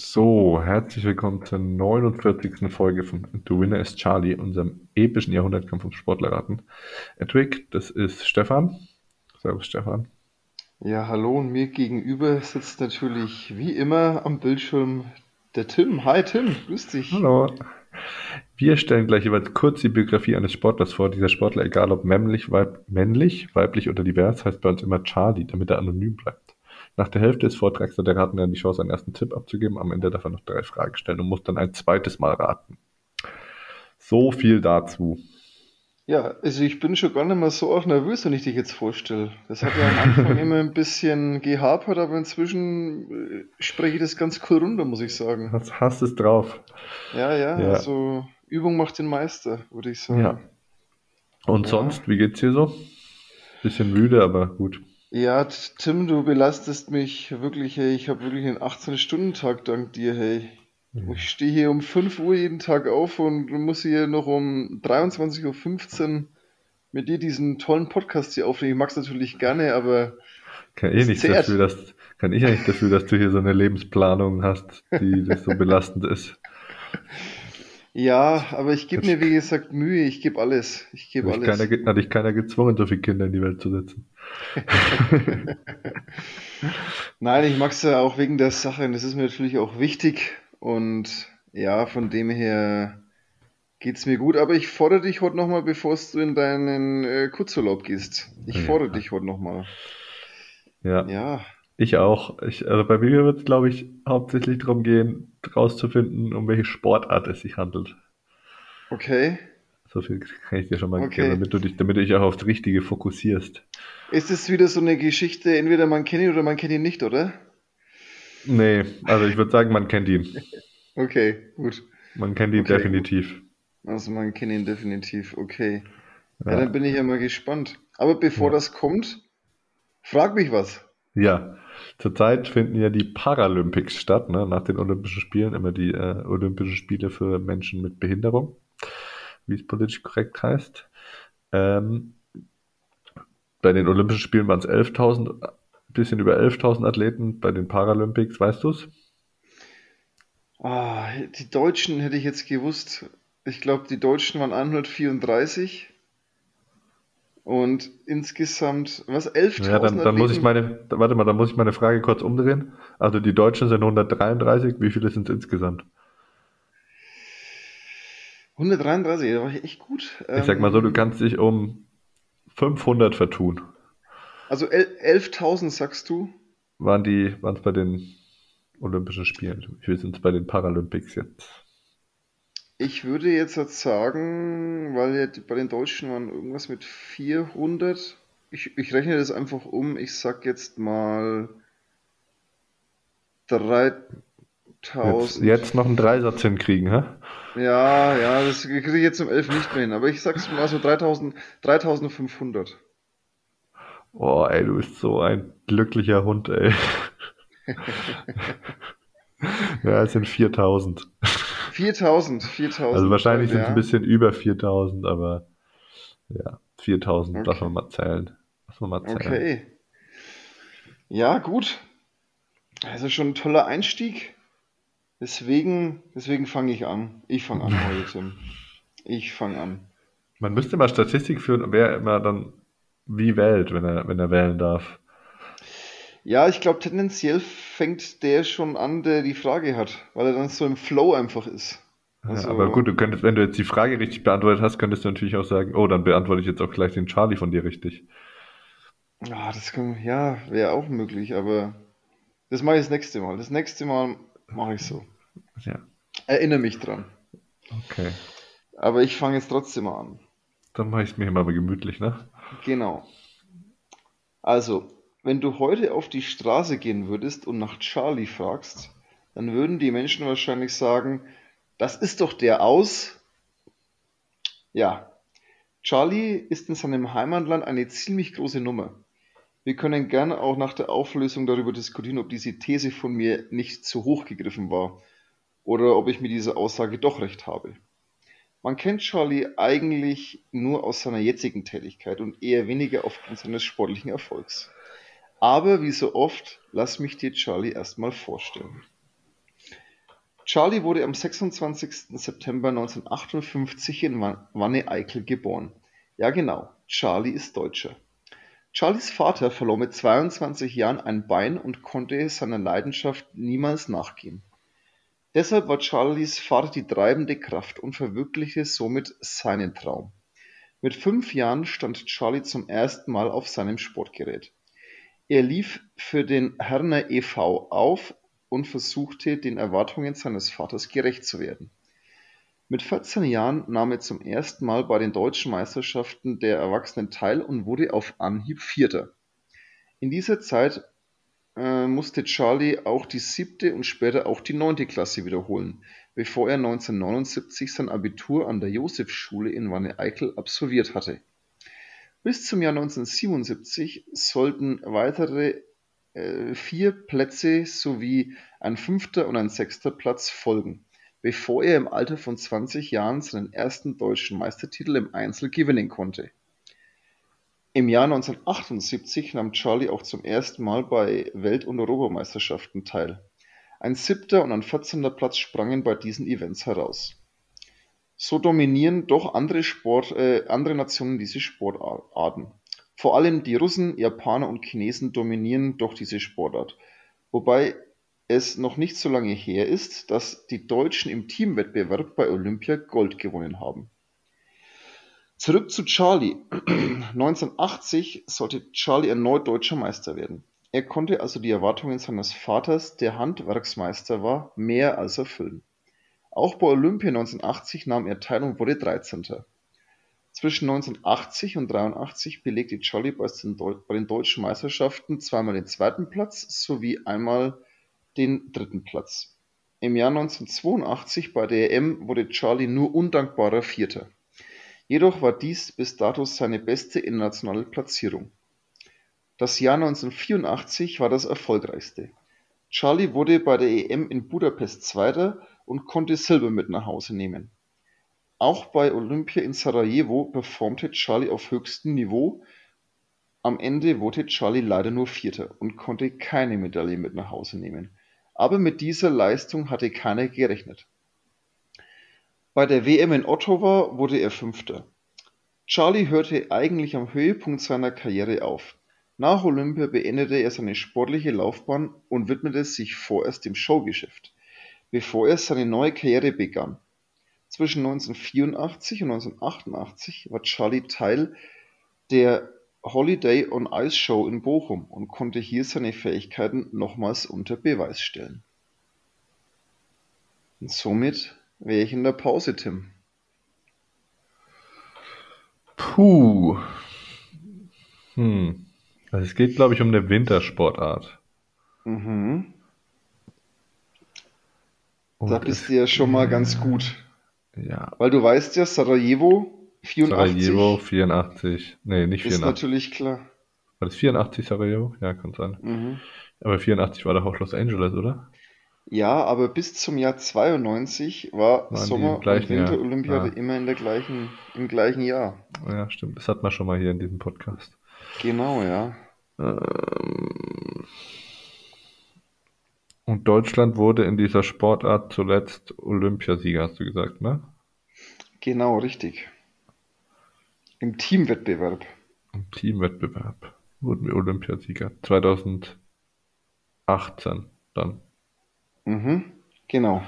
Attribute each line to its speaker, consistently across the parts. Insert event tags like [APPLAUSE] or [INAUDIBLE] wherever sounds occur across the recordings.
Speaker 1: So, herzlich willkommen zur 49. Folge von The Winner is Charlie, unserem epischen Jahrhundertkampf um Sportlerraten. Edwig, das ist Stefan. Servus, Stefan.
Speaker 2: Ja, hallo und mir gegenüber sitzt natürlich wie immer am Bildschirm der Tim. Hi Tim, grüß dich.
Speaker 1: Hallo. Wir stellen gleich jeweils kurz die Biografie eines Sportlers vor. Dieser Sportler, egal ob männlich, weib männlich, weiblich oder divers, heißt bei uns immer Charlie, damit er anonym bleibt. Nach der Hälfte des Vortrags hat der Ratender die Chance, einen ersten Tipp abzugeben. Am Ende darf er noch drei Fragen stellen und muss dann ein zweites Mal raten. So viel dazu.
Speaker 2: Ja, also ich bin schon gar nicht mehr so auch nervös, wenn ich dich jetzt vorstelle. Das hat ja am Anfang [LAUGHS] immer ein bisschen gehapert, aber inzwischen äh, spreche ich das ganz cool runter, muss ich sagen.
Speaker 1: Hast, hast es drauf.
Speaker 2: Ja, ja,
Speaker 1: Ja.
Speaker 2: also Übung macht den Meister, würde ich sagen.
Speaker 1: Ja. Und
Speaker 2: Ja.
Speaker 1: sonst, wie geht's dir so? Bisschen müde, aber gut.
Speaker 2: Ja, Tim, du belastest mich wirklich, hey. Ich habe wirklich einen 18-Stunden-Tag dank dir, hey. Ich stehe hier um 5 Uhr jeden Tag auf und muss hier noch um 23.15 Uhr mit dir diesen tollen Podcast hier aufnehmen. Ich mag es natürlich gerne, aber
Speaker 1: Kann eh nichts dafür, dass, kann ich ja nicht dafür, dass du hier so eine Lebensplanung hast, die das so belastend ist. [LAUGHS]
Speaker 2: ja, aber ich gebe mir, wie gesagt, Mühe. Ich gebe alles. Ich gebe alles.
Speaker 1: keiner, hat dich keiner gezwungen, so viele Kinder in die Welt zu setzen. [LAUGHS]
Speaker 2: Nein, ich mag es ja auch wegen der Sache das ist mir natürlich auch wichtig. Und ja, von dem her geht's mir gut. Aber ich fordere dich heute nochmal, bevor du in deinen äh, Kurzurlaub gehst. Ich
Speaker 1: Ja.
Speaker 2: fordere dich heute nochmal.
Speaker 1: Ja,
Speaker 2: Ja,
Speaker 1: ich auch. Ich, also bei mir wird es, glaube ich, hauptsächlich darum gehen, rauszufinden, um welche Sportart es sich handelt.
Speaker 2: okay.
Speaker 1: So viel kann ich dir schon mal
Speaker 2: Okay.
Speaker 1: geben, damit du dich, damit du dich auch aufs Richtige fokussierst.
Speaker 2: Ist es wieder so eine Geschichte, entweder man kennt ihn oder man kennt ihn nicht, oder?
Speaker 1: Nee, also ich würde sagen, man kennt ihn. [LAUGHS]
Speaker 2: Okay, gut.
Speaker 1: Man kennt ihn
Speaker 2: Okay,
Speaker 1: definitiv.
Speaker 2: Also man kennt ihn definitiv, okay. Ja,
Speaker 1: Ja.
Speaker 2: dann bin ich ja mal gespannt. Aber bevor
Speaker 1: Ja.
Speaker 2: das kommt, frag mich was.
Speaker 1: Ja, zurzeit finden ja die Paralympics statt, ne? Nach den Olympischen Spielen immer die äh, Olympischen Spiele für Menschen mit Behinderung, wie es politisch korrekt heißt. Ähm, bei den Olympischen Spielen waren es 11.000, bisschen über 11.000 Athleten. Bei den Paralympics, weißt du es?
Speaker 2: Ah, die Deutschen hätte ich jetzt gewusst. Ich glaube, die Deutschen waren 134 und insgesamt, was, 11.000
Speaker 1: Ja, dann, dann muss ich meine, warte mal, dann muss ich meine Frage kurz umdrehen. Also die Deutschen sind 133, wie viele sind es insgesamt?
Speaker 2: 133, da war ich echt gut.
Speaker 1: Ich sag mal so, du
Speaker 2: Ähm,
Speaker 1: kannst dich um 500 vertun.
Speaker 2: Also el- 11.000 sagst du?
Speaker 1: waren die, waren es bei den Olympischen Spielen? Wie viel sind es bei den Paralympics jetzt?
Speaker 2: Ich würde jetzt halt sagen, weil ja bei den Deutschen waren irgendwas mit 400. Ich, ich rechne das einfach um. Ich sag jetzt mal
Speaker 1: Jetzt,
Speaker 2: 3000.
Speaker 1: jetzt noch einen Dreisatz hinkriegen, hä?
Speaker 2: Ja, ja, das kriege ich jetzt um 11 nicht mehr hin. Aber ich sag's mal so 3000, 3500.
Speaker 1: Oh, ey, du bist so ein glücklicher Hund, ey. [LAUGHS] Ja, es sind 4000.
Speaker 2: 4000, 4000.
Speaker 1: Also wahrscheinlich sind es
Speaker 2: ja.
Speaker 1: ein bisschen über 4000, aber ja, 4000 darf
Speaker 2: Okay.
Speaker 1: man mal zählen. Darf man mal zählen.
Speaker 2: Okay. Ja, gut. Also schon ein toller Einstieg. Deswegen, deswegen fange ich an. Ich fange an heute, Tim. Ich fange an.
Speaker 1: Man müsste mal Statistik führen, wer immer dann wie wählt, wenn er, wenn er wählen darf.
Speaker 2: Ja, ich glaube, tendenziell fängt der schon an, der die Frage hat, weil er dann so im Flow einfach ist.
Speaker 1: Ja,
Speaker 2: Also,
Speaker 1: aber gut, du könntest, wenn du jetzt die Frage richtig beantwortet hast, könntest du natürlich auch sagen, oh, dann beantworte ich jetzt auch gleich den Charlie von dir richtig.
Speaker 2: ah, das kann, ja, wäre auch möglich, aber das mache ich das nächste Mal. Das nächste Mal mache ich so.
Speaker 1: Ja,
Speaker 2: Erinnere mich dran.
Speaker 1: okay.
Speaker 2: Aber ich fange jetzt trotzdem mal an.
Speaker 1: Dann mache ich es mir immer mal gemütlich, ne?
Speaker 2: Genau. Also, wenn du heute auf die Straße gehen würdest und nach Charlie fragst, dann würden die Menschen wahrscheinlich sagen, das ist doch der aus. Ja, Charlie ist in seinem Heimatland eine ziemlich große Nummer. Wir können gerne auch nach der Auflösung darüber diskutieren, ob diese These von mir nicht zu hoch gegriffen war oder ob ich mit dieser Aussage doch recht habe. Man kennt Charlie eigentlich nur aus seiner jetzigen Tätigkeit und eher weniger aufgrund seines sportlichen Erfolgs. Aber wie so oft, lass mich dir Charlie erstmal vorstellen. Charlie wurde am 26. September 1958 in Wanne-Eickel geboren. Ja genau, Charlie ist Deutscher. Charlies Vater verlor mit 22 Jahren ein Bein und konnte seiner Leidenschaft niemals nachgehen. Deshalb war Charlies Vater die treibende Kraft und verwirklichte somit seinen Traum. Mit fünf Jahren stand Charlie zum ersten Mal auf seinem Sportgerät. Er lief für den Herner e.V. auf und versuchte, den Erwartungen seines Vaters gerecht zu werden. Mit 14 Jahren nahm er zum ersten Mal bei den Deutschen Meisterschaften der Erwachsenen teil und wurde auf Anhieb Vierter. In dieser Zeit äh, musste Charlie auch die siebte und später auch die neunte Klasse wiederholen, bevor er 1979 sein Abitur an der Josefschule in Wanne-Eickel absolviert hatte. Bis zum Jahr 1977 sollten weitere äh, vier Plätze sowie ein fünfter und ein sechster Platz folgen, bevor er im Alter von 20 Jahren seinen ersten deutschen Meistertitel im Einzel gewinnen konnte. Im Jahr 1978 nahm Charlie auch zum ersten Mal bei Welt- und Europameisterschaften teil. Ein siebter und ein 14. Platz sprangen bei diesen Events heraus. So dominieren doch andere, Sport, äh, andere Nationen diese Sportarten. Vor allem die Russen, Japaner und Chinesen dominieren doch diese Sportart, wobei es noch nicht so lange her ist, dass die Deutschen im Teamwettbewerb bei Olympia Gold gewonnen haben. Zurück zu Charlie. [CLEARS THROAT] 1980 sollte Charlie erneut deutscher Meister werden. Er konnte also die Erwartungen seines Vaters, der Handwerksmeister war, mehr als erfüllen. Auch bei Olympia 1980 nahm er teil und wurde 13. Zwischen 1980 und 1983 belegte Jolly bei den deutschen Meisterschaften zweimal den zweiten Platz sowie einmal den dritten Platz. Im Jahr 1982 bei der EM wurde Charlie nur undankbarer Vierter. Jedoch war dies bis dato seine beste internationale Platzierung. Das Jahr 1984 war das erfolgreichste. Charlie wurde bei der EM in Budapest Zweiter und konnte Silber mit nach Hause nehmen. Auch bei Olympia in Sarajevo performte Charlie auf höchstem Niveau, am Ende wurde Charlie leider nur Vierter und konnte keine Medaille mit nach Hause nehmen, aber mit dieser Leistung hatte keiner gerechnet. Bei der WM in Ottawa wurde er Fünfter. Charlie hörte eigentlich am Höhepunkt seiner Karriere auf. Nach Olympia beendete er seine sportliche Laufbahn und widmete sich vorerst dem Showgeschäft, bevor er seine neue Karriere begann zwischen 1984 und 1988 war Charlie Teil der Holiday on Ice Show in Bochum und konnte hier seine Fähigkeiten nochmals unter Beweis stellen. Und somit wäre ich in der Pause, Tim.
Speaker 1: Puh. Hm. Also es geht, glaube ich, um eine Wintersportart. Mhm.
Speaker 2: da bist du ja schon mal ganz gut.
Speaker 1: Ja.
Speaker 2: Weil du weißt ja, Sarajevo 84.
Speaker 1: Sarajevo 84. Nee, nicht 84.
Speaker 2: Ist natürlich klar.
Speaker 1: War das 84 Sarajevo? Ja, kann sein. Mhm. Aber 84 war doch auch Los Angeles, oder?
Speaker 2: Ja, aber bis zum Jahr 92 war Waren Sommer- und Winterolympiade ja. immer in der gleichen, im gleichen Jahr.
Speaker 1: Ja, stimmt. Das hat man schon mal hier in diesem Podcast.
Speaker 2: Genau, ja.
Speaker 1: Ähm, und Deutschland wurde in dieser Sportart zuletzt Olympiasieger, hast du gesagt, ne?
Speaker 2: Genau, richtig. Im Teamwettbewerb.
Speaker 1: Im Teamwettbewerb wurden wir Olympiasieger. 2018 dann.
Speaker 2: Mhm, genau.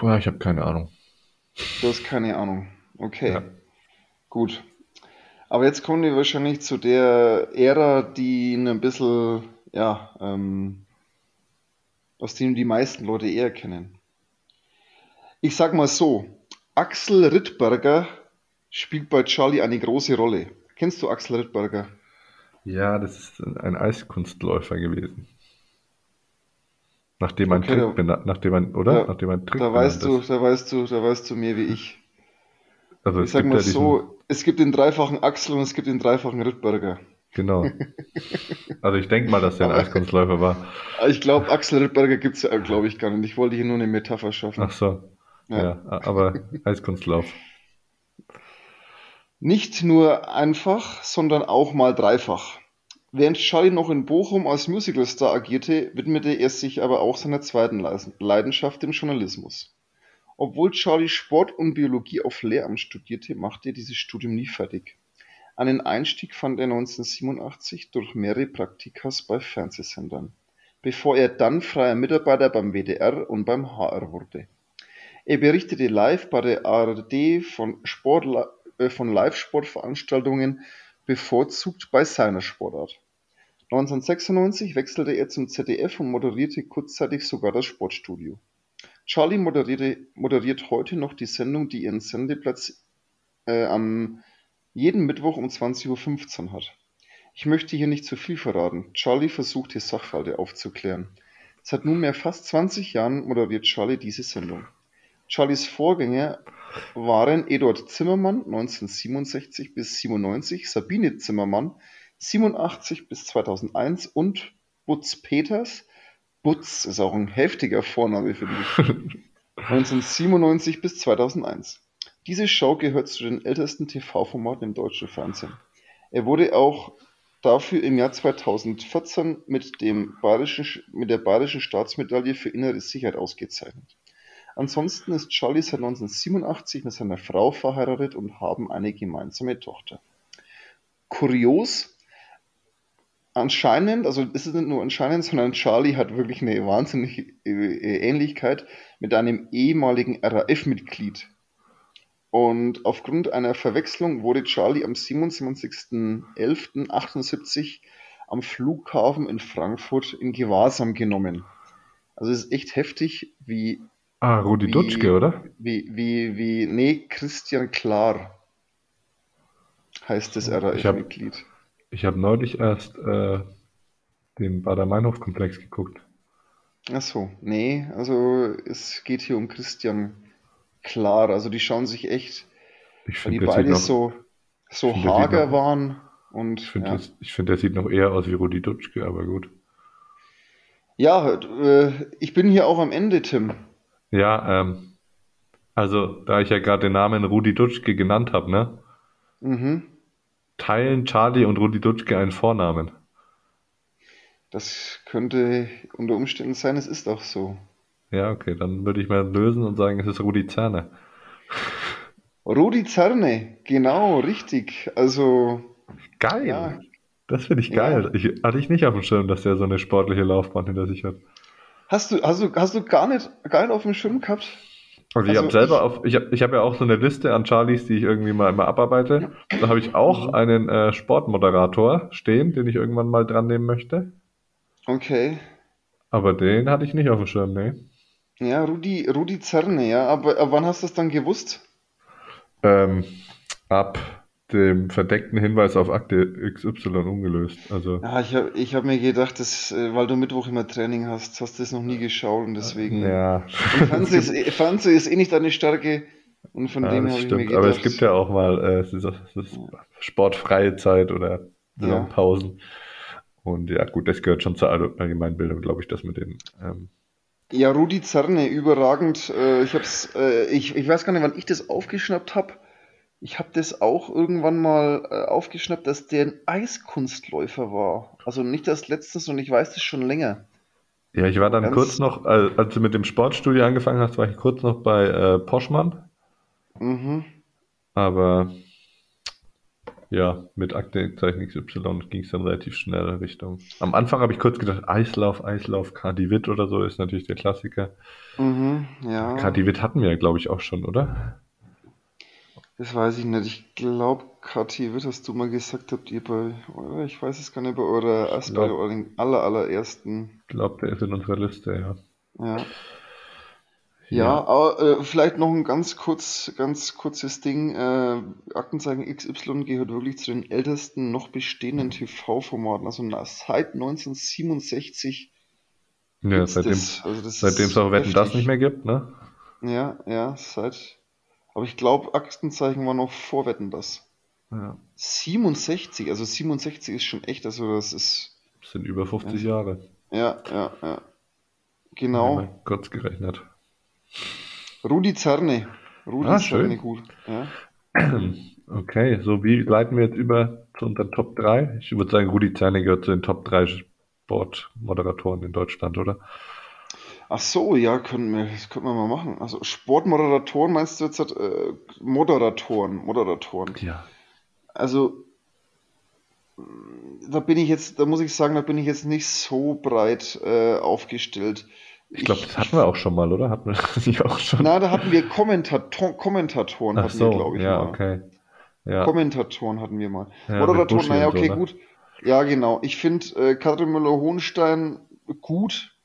Speaker 1: Boah, ich habe keine Ahnung.
Speaker 2: Du hast keine Ahnung. Okay. Ja. Gut. Aber jetzt kommen wir wahrscheinlich zu der Ära, die ein bisschen, ja, ähm, aus dem die meisten Leute eher kennen. Ich sag mal so, Axel Rittberger spielt bei Charlie eine große Rolle. Kennst du Axel Rittberger?
Speaker 1: Ja, das ist ein Eiskunstläufer gewesen. Nachdem ein okay, Trick, da, nachdem ein, oder?
Speaker 2: Da,
Speaker 1: nachdem ein
Speaker 2: Trick da weißt du, da weißt du, da weißt du mehr wie ich. Also ich sag mal ja so, es gibt den dreifachen Axel und es gibt den dreifachen Rittberger.
Speaker 1: Genau. Also ich denke mal, dass der ein Eiskunstläufer war.
Speaker 2: Ich glaube, Axel Rittberger gibt es ja, glaube ich, gar nicht. Ich wollte hier nur eine Metapher schaffen.
Speaker 1: Ach so. Ja, ja aber Eiskunstlauf.
Speaker 2: Nicht nur einfach, sondern auch mal dreifach. Während Charlie noch in Bochum als Musicalstar agierte, widmete er sich aber auch seiner zweiten Leidenschaft, dem Journalismus. Obwohl Charlie Sport und Biologie auf Lehramt studierte, machte er dieses Studium nie fertig. Einen Einstieg fand er 1987 durch mehrere Praktikas bei Fernsehsendern, bevor er dann freier Mitarbeiter beim WDR und beim HR wurde. Er berichtete live bei der ARD von, Sport, äh, von Live-Sportveranstaltungen, bevorzugt bei seiner Sportart. 1996 wechselte er zum ZDF und moderierte kurzzeitig sogar das Sportstudio. Charlie moderiert heute noch die Sendung, die ihren Sendeplatz äh, am jeden Mittwoch um 20.15 Uhr hat. Ich möchte hier nicht zu viel verraten. Charlie versucht die Sachverhalte aufzuklären. Seit nunmehr fast 20 Jahren moderiert Charlie diese Sendung. Charlies Vorgänger waren Eduard Zimmermann 1967 bis 97, Sabine Zimmermann 87 bis 2001 und Butz Peters. Butz ist auch ein heftiger Vorname, finde ich. 1997 bis 2001. Diese Show gehört zu den ältesten TV-Formaten im deutschen Fernsehen. Er wurde auch dafür im Jahr 2014 mit, dem bayerischen, mit der Bayerischen Staatsmedaille für innere Sicherheit ausgezeichnet. Ansonsten ist Charlie seit 1987 mit seiner Frau verheiratet und haben eine gemeinsame Tochter. Kurios, anscheinend, also es ist nicht nur anscheinend, sondern Charlie hat wirklich eine wahnsinnige äh, Ähnlichkeit mit einem ehemaligen RAF-Mitglied. Und aufgrund einer Verwechslung wurde Charlie am 27.11.78 am Flughafen in Frankfurt in Gewahrsam genommen. Also es ist echt heftig, wie
Speaker 1: Ah, Rudi
Speaker 2: wie,
Speaker 1: Dutschke, oder?
Speaker 2: Wie, wie, wie, nee, Christian Klar heißt das
Speaker 1: Ich habe
Speaker 2: RAF-Mitglied.
Speaker 1: ich hab neulich erst äh, den Bader-Meinhof-Komplex geguckt.
Speaker 2: Ach so, nee, also es geht hier um Christian Klar. Also die schauen sich echt,
Speaker 1: Ich
Speaker 2: weil die beide
Speaker 1: noch,
Speaker 2: so, so
Speaker 1: ich sieht
Speaker 2: hager
Speaker 1: noch,
Speaker 2: waren
Speaker 1: ich
Speaker 2: und
Speaker 1: finde,
Speaker 2: ja.
Speaker 1: ich finde, der sieht noch eher aus wie Rudi Dutschke, aber gut.
Speaker 2: Ja, äh, ich bin hier auch am Ende, Tim.
Speaker 1: Ja, ähm, also, da ich ja gerade den Namen Rudi Dutschke genannt habe, ne?
Speaker 2: Mhm.
Speaker 1: Teilen Charlie und Rudi Dutschke einen Vornamen.
Speaker 2: Das könnte unter Umständen sein, es ist auch so.
Speaker 1: Ja, okay, dann würde ich mal lösen und sagen, es ist Rudi Zerne.
Speaker 2: Rudi Zerne, genau, richtig. Also,
Speaker 1: Geil!
Speaker 2: ja,
Speaker 1: Das finde ich
Speaker 2: ja.
Speaker 1: geil. Ich, hatte ich nicht auf dem Schirm, dass der so eine sportliche Laufbahn hinter sich hat.
Speaker 2: Hast du, hast du, hast du gar nicht, gar nicht auf dem Schirm gehabt?
Speaker 1: Also ich habe
Speaker 2: Also
Speaker 1: selber auf, ich habe ich hab ja auch so eine Liste an Charlies, die ich irgendwie mal immer abarbeite. Da habe ich auch
Speaker 2: Mhm.
Speaker 1: einen äh, Sportmoderator stehen, den ich irgendwann mal dran nehmen möchte.
Speaker 2: Okay.
Speaker 1: Aber den hatte ich nicht auf dem Schirm, ne?
Speaker 2: Ja, Rudi, Rudi Zerne, ja. Aber, aber wann hast du das dann gewusst?
Speaker 1: Ähm, ab dem verdeckten Hinweis auf Akte XY ungelöst. Also,
Speaker 2: Ja, ich habe ich hab mir gedacht, dass, äh, weil du Mittwoch immer Training hast, hast du das noch nie geschaut und deswegen.
Speaker 1: ja,
Speaker 2: Fernsehen ist, eh- Fernsehen ist eh nicht deine Stärke. Und von
Speaker 1: ja,
Speaker 2: dem habe ich mir
Speaker 1: stimmt. Aber es gibt
Speaker 2: gedacht,
Speaker 1: ja auch mal äh, es ist, es ist sportfreie Zeit oder
Speaker 2: ja.
Speaker 1: Saisonpausen. Und ja, gut, das gehört schon zur Allgemeinbildung, glaube ich, das mit den. Ähm,
Speaker 2: Ja, Rudi Zerne, überragend. Äh, ich hab's, äh, ich, ich weiß gar nicht, wann ich das aufgeschnappt habe. Ich habe das auch irgendwann mal äh, aufgeschnappt, dass der ein Eiskunstläufer war. Also nicht das letztes und ich weiß das schon länger.
Speaker 1: ja, ich war dann kurz
Speaker 2: Ganz,
Speaker 1: noch, äh, als du mit dem Sportstudio angefangen hast, war ich kurz noch bei äh, Poschmann.
Speaker 2: mhm.
Speaker 1: Aber ja, mit Aktenzeichen XY ging es dann relativ schnell in Richtung. Am Anfang habe ich kurz gedacht, Eislauf, Eislauf, Kadi Witt oder so ist natürlich der Klassiker.
Speaker 2: Mhm, ja,
Speaker 1: Kadi Witt hatten wir ja, glaube ich, auch schon, oder?
Speaker 2: Das weiß ich nicht. Ich glaube, Kathi Witt hast du mal gesagt, habt ihr bei, oder ich weiß es gar nicht, bei eurer,
Speaker 1: Ich
Speaker 2: erst bei
Speaker 1: glaube,
Speaker 2: euren aller, allerersten,
Speaker 1: glaub, der ist in unserer Liste, ja.
Speaker 2: ja. Ja,
Speaker 1: Ja,
Speaker 2: aber äh, vielleicht noch ein ganz kurz, ganz kurzes Ding. Äh, Aktenzeichen XY gehört wirklich zu den ältesten noch bestehenden TV-Formaten. Also na, seit 1967
Speaker 1: ja seitdem
Speaker 2: das. Also das
Speaker 1: seitdem es auch Wetten das nicht mehr gibt, ne?
Speaker 2: Ja, ja, seit. Aber ich glaube, Aktenzeichen war noch vor Wetten das.
Speaker 1: Ja,
Speaker 2: 67, also 67 ist schon echt, also das ist.
Speaker 1: das sind über
Speaker 2: Ja,
Speaker 1: 50 Jahre.
Speaker 2: ja, ja, ja. Genau.
Speaker 1: mal kurz gerechnet.
Speaker 2: Rudi Zerne. Rudi
Speaker 1: Ah,
Speaker 2: Zerne, gut. Ja. [CLEARS THROAT]
Speaker 1: Okay, so wie leiten wir jetzt über zu unseren Top 3. Ich würde sagen, Rudi Zerne gehört zu den Top 3 Sportmoderatoren in Deutschland, oder?
Speaker 2: Ach so, ja, können wir, das können wir mal machen. Also Sportmoderatoren meinst du jetzt äh, Moderatoren, Moderatoren.
Speaker 1: Ja.
Speaker 2: Also da bin ich jetzt, da muss ich sagen, da bin ich jetzt nicht so breit äh, aufgestellt.
Speaker 1: Ich glaube, das hatten wir auch schon mal, oder? Hatten wir das [LAUGHS] nicht auch schon?
Speaker 2: Na, da hatten wir Kommentator Kommentatoren,
Speaker 1: Ach
Speaker 2: hatten
Speaker 1: so,
Speaker 2: wir, glaube ich,
Speaker 1: ja,
Speaker 2: mal.
Speaker 1: okay. Ja,
Speaker 2: Kommentatoren hatten wir mal.
Speaker 1: Ja,
Speaker 2: Moderatoren, naja,
Speaker 1: und so,
Speaker 2: okay,
Speaker 1: ne?
Speaker 2: gut. Ja, genau. Ich finde äh, Katrin Müller-Hohenstein gut,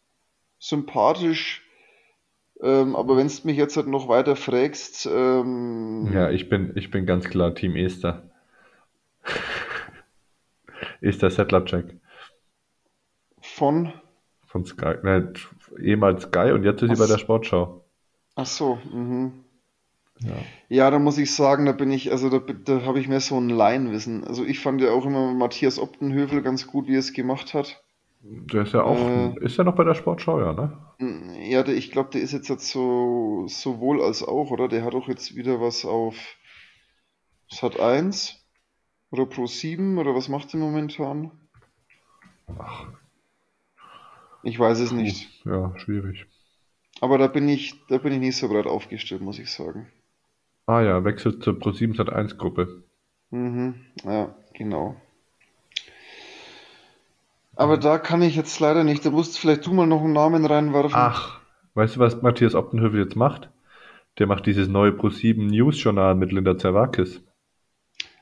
Speaker 2: sympathisch, ähm, aber wenn du mich jetzt halt noch weiter fragst, ähm,
Speaker 1: ja ich, bin, ich bin ganz klar Team Esther. [LAUGHS] Esther Settlercheck
Speaker 2: von,
Speaker 1: von Sky. Ne, ehemals Sky und jetzt ist sie
Speaker 2: Ach
Speaker 1: bei
Speaker 2: so.
Speaker 1: der Sportschau.
Speaker 2: ach so, mhm.
Speaker 1: Ja.
Speaker 2: Ja, da muss ich sagen, da bin ich, also da, da habe ich mehr so ein Laienwissen. Also ich fand ja auch immer Matthias Optenhövel ganz gut, wie er es gemacht hat.
Speaker 1: Der ist ja auch,
Speaker 2: Äh.
Speaker 1: ist ja noch bei der Sportschau, ja, ne?
Speaker 2: Ja, der, ich glaube, der ist jetzt, jetzt so sowohl als auch, oder? Der hat auch jetzt wieder was auf Sat 1 oder Pro 7 oder was macht er momentan? Ich weiß es nicht.
Speaker 1: Ja, schwierig.
Speaker 2: Aber da bin ich, da bin ich nicht so breit aufgestellt, muss ich sagen.
Speaker 1: Ah ja, wechselt zur Pro7 Sat1 Gruppe.
Speaker 2: Mhm, ja, genau. Aber da kann ich jetzt leider nicht. Da musst vielleicht du mal noch einen Namen reinwerfen.
Speaker 1: Ach, weißt du, was Matthias Optenhövel jetzt macht? Der macht dieses neue Pro7 News Journal mit Linda Zerwakis.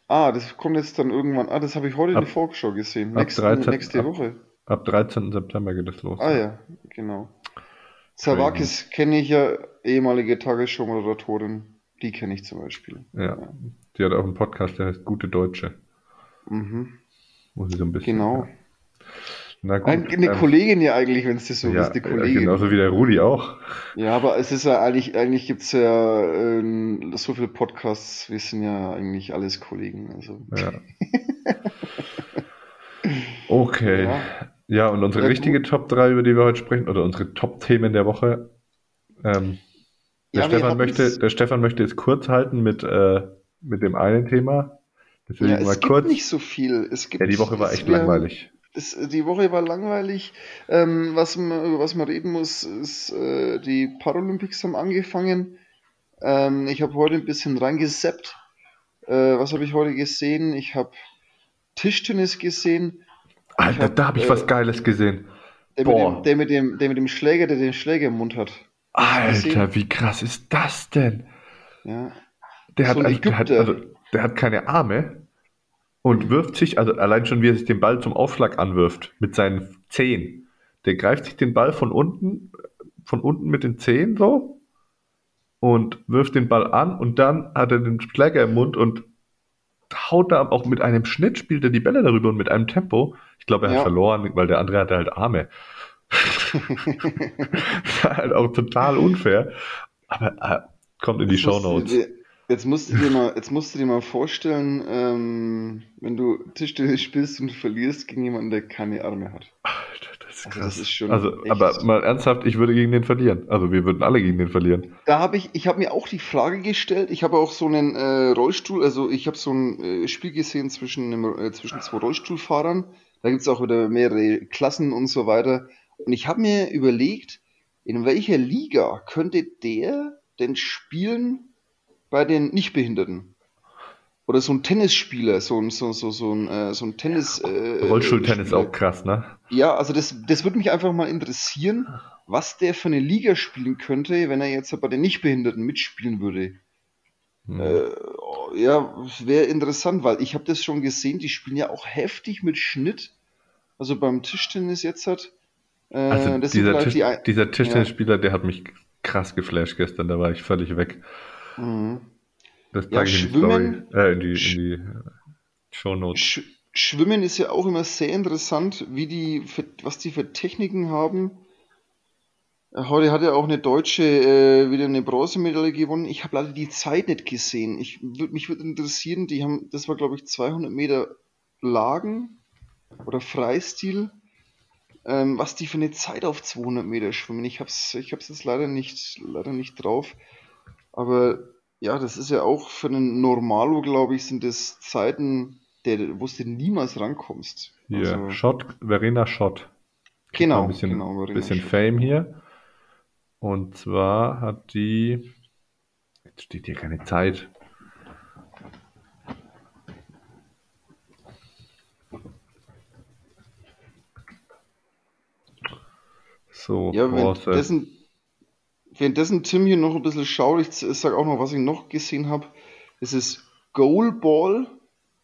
Speaker 2: Ah, das kommt jetzt dann irgendwann. Ah, das habe ich heute in
Speaker 1: Ab-
Speaker 2: der Vorschau gesehen. Nächsten,
Speaker 1: 13
Speaker 2: nächste
Speaker 1: ab-
Speaker 2: Woche.
Speaker 1: Ab 13. September geht es los.
Speaker 2: Ah ja, genau. Zawakis kenne ich ja, ehemalige Tagesschau-Moderatorin. Die kenne ich zum Beispiel.
Speaker 1: Ja. Die hat auch einen Podcast, der heißt Gute Deutsche.
Speaker 2: Mhm.
Speaker 1: Wo sie so ein bisschen.
Speaker 2: Genau.
Speaker 1: Na gut.
Speaker 2: Ein, eine
Speaker 1: ähm,
Speaker 2: Kollegin ja eigentlich, wenn es das so
Speaker 1: ja,
Speaker 2: ist, eine
Speaker 1: äh,
Speaker 2: Kollegin.
Speaker 1: genauso wie der Rudi auch.
Speaker 2: Ja, aber es ist ja eigentlich, eigentlich gibt es ja ähm, so viele Podcasts, wir sind ja eigentlich alles Kollegen. Also.
Speaker 1: Ja. [LAUGHS] Okay.
Speaker 2: Ja.
Speaker 1: Ja, und unsere
Speaker 2: Ja,
Speaker 1: richtige Top 3, über die wir heute sprechen, oder unsere Top-Themen der Woche. Ähm, der, Stefan möchte, der Stefan möchte es kurz halten mit, äh, mit dem einen Thema. Deswegen
Speaker 2: Ja,
Speaker 1: mal
Speaker 2: es gibt
Speaker 1: kurz.
Speaker 2: nicht so viel. Es gibt,
Speaker 1: ja, die Woche war echt langweilig.
Speaker 2: Es, die Woche war langweilig. Ähm, was man, über was man reden muss, ist, äh, die Paralympics haben angefangen. Ähm, ich habe heute ein bisschen reingeseppt. Äh, was habe ich heute gesehen? Ich habe Tischtennis gesehen.
Speaker 1: Alter,
Speaker 2: hab,
Speaker 1: da habe ich
Speaker 2: äh,
Speaker 1: was Geiles gesehen.
Speaker 2: Der mit, dem, der, mit dem, der mit dem Schläger, der den Schläger im Mund hat.
Speaker 1: Alter, wie krass ist das denn?
Speaker 2: Ja.
Speaker 1: Der hat,
Speaker 2: So
Speaker 1: also, der hat, also, der hat keine Arme und wirft sich, also allein schon, wie er sich den Ball zum Aufschlag anwirft, mit seinen Zehen. Der greift sich den Ball von unten, von unten mit den Zehen so und wirft den Ball an und dann hat er den Schläger im Mund und haut da auch mit einem Schnitt, spielt er die Bälle darüber und mit einem Tempo. Ich glaube, er hat
Speaker 2: Ja.
Speaker 1: verloren, weil der andere hatte halt Arme. das [LAUGHS] war [LAUGHS] halt auch total unfair. Aber äh, kommt in die
Speaker 2: du
Speaker 1: Shownotes.
Speaker 2: Jetzt musst du dir [LAUGHS] mal, jetzt musst du dir mal vorstellen, ähm, wenn du Tischtennis spielst und du verlierst gegen jemanden, der keine Arme hat.
Speaker 1: Alter, das ist
Speaker 2: Also
Speaker 1: krass.
Speaker 2: das ist schon
Speaker 1: also, aber mal ernsthaft, ich würde gegen den verlieren. Also wir würden alle gegen den verlieren.
Speaker 2: Da habe ich, ich habe mir auch die Frage gestellt. Ich habe auch so einen äh, Rollstuhl, also ich habe so ein äh, Spiel gesehen zwischen, einem, äh, zwischen zwei Rollstuhlfahrern. Da gibt es auch wieder mehrere Klassen und so weiter. Und ich habe mir überlegt, in welcher Liga könnte der denn spielen bei den Nichtbehinderten? Oder so ein Tennisspieler, so ein, so, so, so ein, äh, so ein Tennis. Äh,
Speaker 1: Rollstuhltennis auch krass, ne?
Speaker 2: Ja, also das, das würde mich einfach mal interessieren, was der für eine Liga spielen könnte, wenn er jetzt bei den Nichtbehinderten mitspielen würde.
Speaker 1: Hm.
Speaker 2: Äh, ja, wäre interessant, weil ich habe das schon gesehen, die spielen ja auch heftig mit Schnitt. Also beim Tischtennis jetzt hat. Äh,
Speaker 1: also dieser,
Speaker 2: vielleicht
Speaker 1: Tisch,
Speaker 2: die
Speaker 1: dieser Tischtennisspieler, der hat mich krass geflasht gestern, da war ich völlig weg.
Speaker 2: Mhm.
Speaker 1: Das
Speaker 2: Ja,
Speaker 1: ich in die
Speaker 2: Schwimmen-
Speaker 1: Story, äh, in die, in die Shownotes.
Speaker 2: Sch Schwimmen ist ja auch immer sehr interessant, wie die, für, was die für Techniken haben. Äh, Heute hat ja auch eine Deutsche äh, wieder eine Bronzemedaille gewonnen. Ich habe leider die Zeit nicht gesehen. Ich mich würde interessieren, die haben, das war glaube ich 200 Meter Lagen oder Freistil, ähm, was die für eine Zeit auf 200 Meter schwimmen. Ich hab's, ich hab's jetzt leider nicht, leider nicht drauf. Aber ja, das ist ja auch für einen Normalo, glaube ich, sind das Zeiten der, wo du niemals rankommst.
Speaker 1: Hier,
Speaker 2: Also,
Speaker 1: Schott, Verena Schott.
Speaker 2: Genau,
Speaker 1: ein bisschen,
Speaker 2: genau,
Speaker 1: bisschen. Fame hier. Und zwar hat die, jetzt steht hier keine Zeit. So,
Speaker 2: Ja,
Speaker 1: Bronze.
Speaker 2: währenddessen, währenddessen Tim hier noch ein bisschen schaut, ich sage auch noch, was ich noch gesehen habe. Es ist Goalball,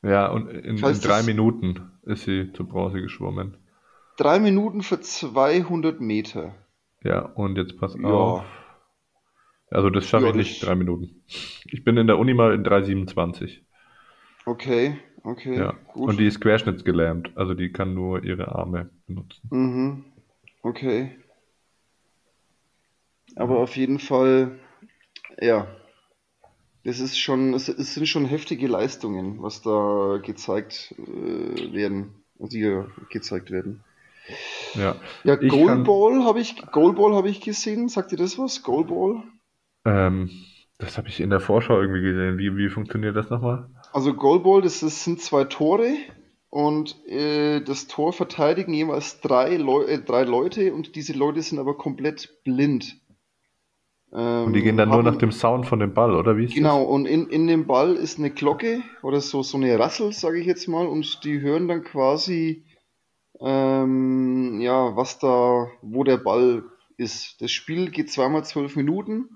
Speaker 1: Ja, und in, in drei Minuten ist sie zur Bronze geschwommen.
Speaker 2: drei Minuten für 200 Meter.
Speaker 1: Ja, und jetzt pass
Speaker 2: Ja,
Speaker 1: auf. Also das schaffe
Speaker 2: ja,
Speaker 1: ich nicht, drei Minuten. Ich bin in der Uni mal in 3,27.
Speaker 2: okay, okay,
Speaker 1: Ja, und
Speaker 2: gut.
Speaker 1: die ist querschnittsgelähmt, also die kann nur ihre Arme benutzen.
Speaker 2: Mhm, okay. Aber
Speaker 1: Ja,
Speaker 2: auf jeden Fall, ja, das ist schon, es, es sind schon heftige Leistungen, was da gezeigt äh, werden, hier gezeigt werden.
Speaker 1: ja.
Speaker 2: Ja, Goalball habe ich, Goalball habe ich gesehen. Sagt ihr das was? Goalball?
Speaker 1: ähm, das habe ich in der Vorschau irgendwie gesehen. Wie, wie funktioniert das nochmal?
Speaker 2: Also Goalball, das, ist, sind zwei Tore und äh, das Tor verteidigen jeweils drei, Leu äh, drei Leute und diese Leute sind aber komplett blind.
Speaker 1: Und die gehen
Speaker 2: Ähm,
Speaker 1: dann nur nach
Speaker 2: haben,
Speaker 1: dem Sound von dem Ball, oder wie ist
Speaker 2: genau,
Speaker 1: das?
Speaker 2: und in, in dem Ball ist eine Glocke oder so, so eine Rassel, sage ich jetzt mal, und die hören dann quasi, ähm, ja, was da, wo der Ball ist. Das Spiel geht zweimal zwölf Minuten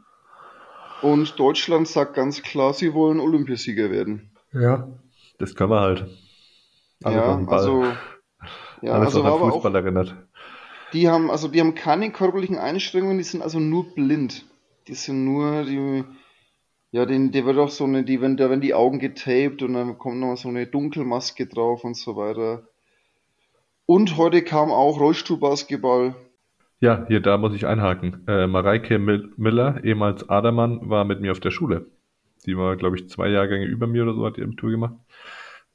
Speaker 2: und Deutschland sagt ganz klar, sie wollen Olympiasieger werden.
Speaker 1: Ja. Das können wir halt. Alles auf
Speaker 2: Ja, also, ja,
Speaker 1: Alles,
Speaker 2: also war auch,
Speaker 1: Fußball erinnert.
Speaker 2: die haben, also die haben keine körperlichen Einschränkungen, die sind also nur blind. Die sind nur, die, ja, den, der wird auch so eine, die, wenn, da werden die Augen getaped und dann kommt noch so eine Dunkelmaske drauf und so weiter. Und heute kam auch Rollstuhlbasketball.
Speaker 1: Ja, hier, da muss ich einhaken. Äh, Mareike Mil- Miller, ehemals Adermann, war mit mir auf der Schule. Die war, glaube ich, zwei Jahrgänge über mir oder so, hat die im Tour gemacht.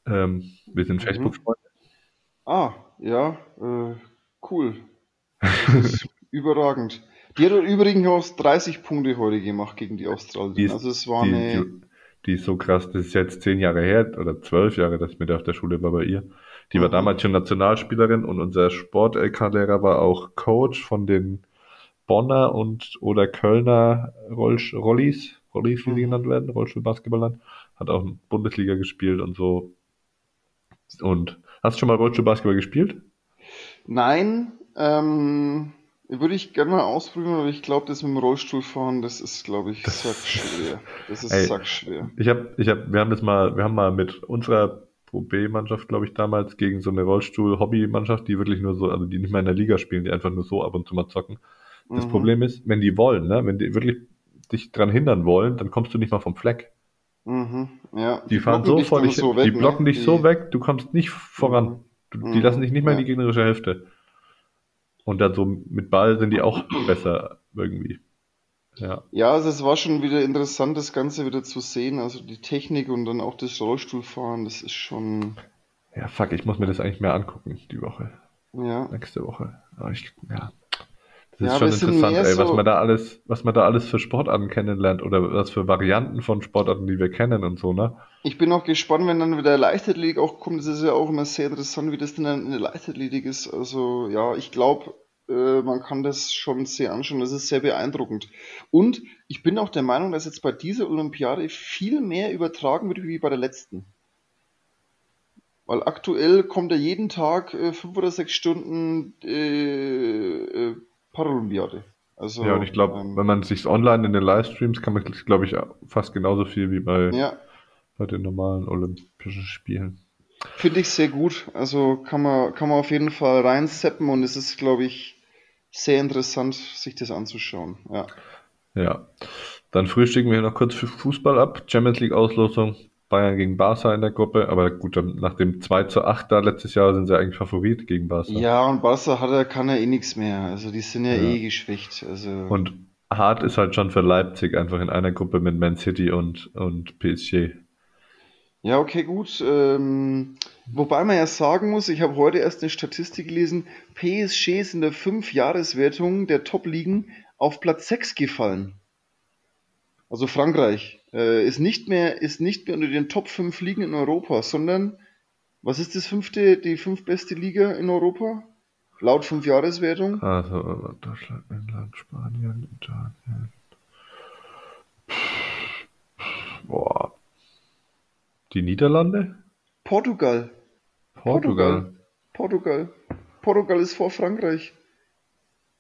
Speaker 1: Ähm, wir sind
Speaker 2: Mhm.
Speaker 1: Facebook-Freunde.
Speaker 2: Ah, ja, äh, cool. [LAUGHS] Überragend. Die hat übrigens auch 30 Punkte heute gemacht gegen die
Speaker 1: Die
Speaker 2: Australierin.
Speaker 1: ist,
Speaker 2: Also es war
Speaker 1: die,
Speaker 2: eine,
Speaker 1: die, die ist so krass, das ist jetzt zehn Jahre her oder zwölf Jahre, dass ich mit der auf der Schule war bei ihr. Die war
Speaker 2: mhm,
Speaker 1: damals schon Nationalspielerin und unser Sport-LK-Lehrer war auch Coach von den Bonner und oder Kölner Rollsch Rollis, Rollis, wie sie
Speaker 2: mhm.
Speaker 1: genannt werden, Rollstuhlbasketballern. Hat auch in Bundesliga gespielt und so. Und hast du schon mal Rollstuhlbasketball gespielt?
Speaker 2: Nein, ähm, würde ich gerne mal ausprobieren, aber ich glaube, das mit dem Rollstuhlfahren, das ist, glaube ich, sackschwer. Das ist
Speaker 1: ey,
Speaker 2: sackschwer.
Speaker 1: ich habe, ich habe, wir haben das mal, wir haben mal mit unserer Pro B-Mannschaft, glaube ich, damals gegen so eine Rollstuhl-Hobby-Mannschaft, die wirklich nur so, also die nicht mehr in der Liga spielen, die einfach nur so ab und zu mal zocken. Das
Speaker 2: Mhm,
Speaker 1: Problem ist, wenn die wollen, ne, wenn die wirklich dich dran hindern wollen, dann kommst du nicht mal vom Fleck.
Speaker 2: mhm, ja,
Speaker 1: Die
Speaker 2: die
Speaker 1: fahren so vor dich
Speaker 2: so
Speaker 1: die
Speaker 2: weg,
Speaker 1: blocken
Speaker 2: ne?
Speaker 1: dich so
Speaker 2: Die,
Speaker 1: weg, du kommst nicht voran.
Speaker 2: mhm,
Speaker 1: die lassen dich nicht mal in die
Speaker 2: ja.
Speaker 1: gegnerische Hälfte. Und dann so mit Ball sind die auch [CLEARS THROAT] besser irgendwie. Ja.
Speaker 2: Ja, also es war schon wieder interessant, das Ganze wieder zu sehen. Also die Technik und dann auch das Rollstuhlfahren, das ist schon,
Speaker 1: Ja, fuck, ich muss mir das eigentlich mehr angucken, die Woche.
Speaker 2: ja.
Speaker 1: Nächste Woche. Aber ich, ja. Das ist
Speaker 2: Ja,
Speaker 1: schon
Speaker 2: wir sind
Speaker 1: interessant, ey, was man
Speaker 2: so,
Speaker 1: da alles, was man da alles für Sportarten kennenlernt oder was für Varianten von Sportarten, die wir kennen und so, ne?
Speaker 2: ich bin auch gespannt, wenn dann wieder Leichtathletik auch kommt. Das ist ja auch immer sehr interessant, wie das denn dann in der Leichtathletik ist. Also ja, ich glaube, äh, man kann das schon sehr anschauen. Das ist sehr beeindruckend. Und ich bin auch der Meinung, dass jetzt bei dieser Olympiade viel mehr übertragen wird wie bei der letzten. Weil aktuell kommt ja jeden Tag äh, fünf oder sechs Stunden äh, äh, Paralympiade.
Speaker 1: Ja, und
Speaker 2: Also,
Speaker 1: ich glaube, wenn
Speaker 2: ähm,
Speaker 1: man sich online in den Livestreams kann man, glaube ich, fast genauso viel wie bei,
Speaker 2: ja,
Speaker 1: bei den normalen Olympischen Spielen.
Speaker 2: finde ich sehr gut. Also kann man, kann man auf jeden Fall reinseppen und es ist, glaube ich, sehr interessant, sich das anzuschauen. Ja.
Speaker 1: Ja. Dann frühstücken wir noch kurz für Fußball ab. Champions League Auslosung. Bayern gegen Barca in der Gruppe. Aber gut, dann nach dem 2 zu 8 da letztes Jahr sind sie eigentlich Favorit gegen Barca.
Speaker 2: Ja, und Barca hat er, kann er eh nichts mehr. Also die sind ja
Speaker 1: Ja.
Speaker 2: eh geschwächt. Also
Speaker 1: Und hart ist halt schon für Leipzig einfach in einer Gruppe mit Man City und, und PSG.
Speaker 2: ja, okay, gut. Ähm, wobei man ja sagen muss, ich habe heute erst eine Statistik gelesen, PSG ist in der Fünf-Jahres-Wertung der Top-Ligen auf Platz 6 gefallen. Also Frankreich äh, ist nicht mehr, ist nicht mehr unter den Top 5 Ligen in Europa, sondern Was ist das fünfte, die fünf beste Liga in Europa? Laut Fünfjahreswertung?
Speaker 1: Also Deutschland, England, Spanien, Italien. Boah. Die Niederlande?
Speaker 2: Portugal.
Speaker 1: Portugal.
Speaker 2: Portugal. Portugal ist vor Frankreich.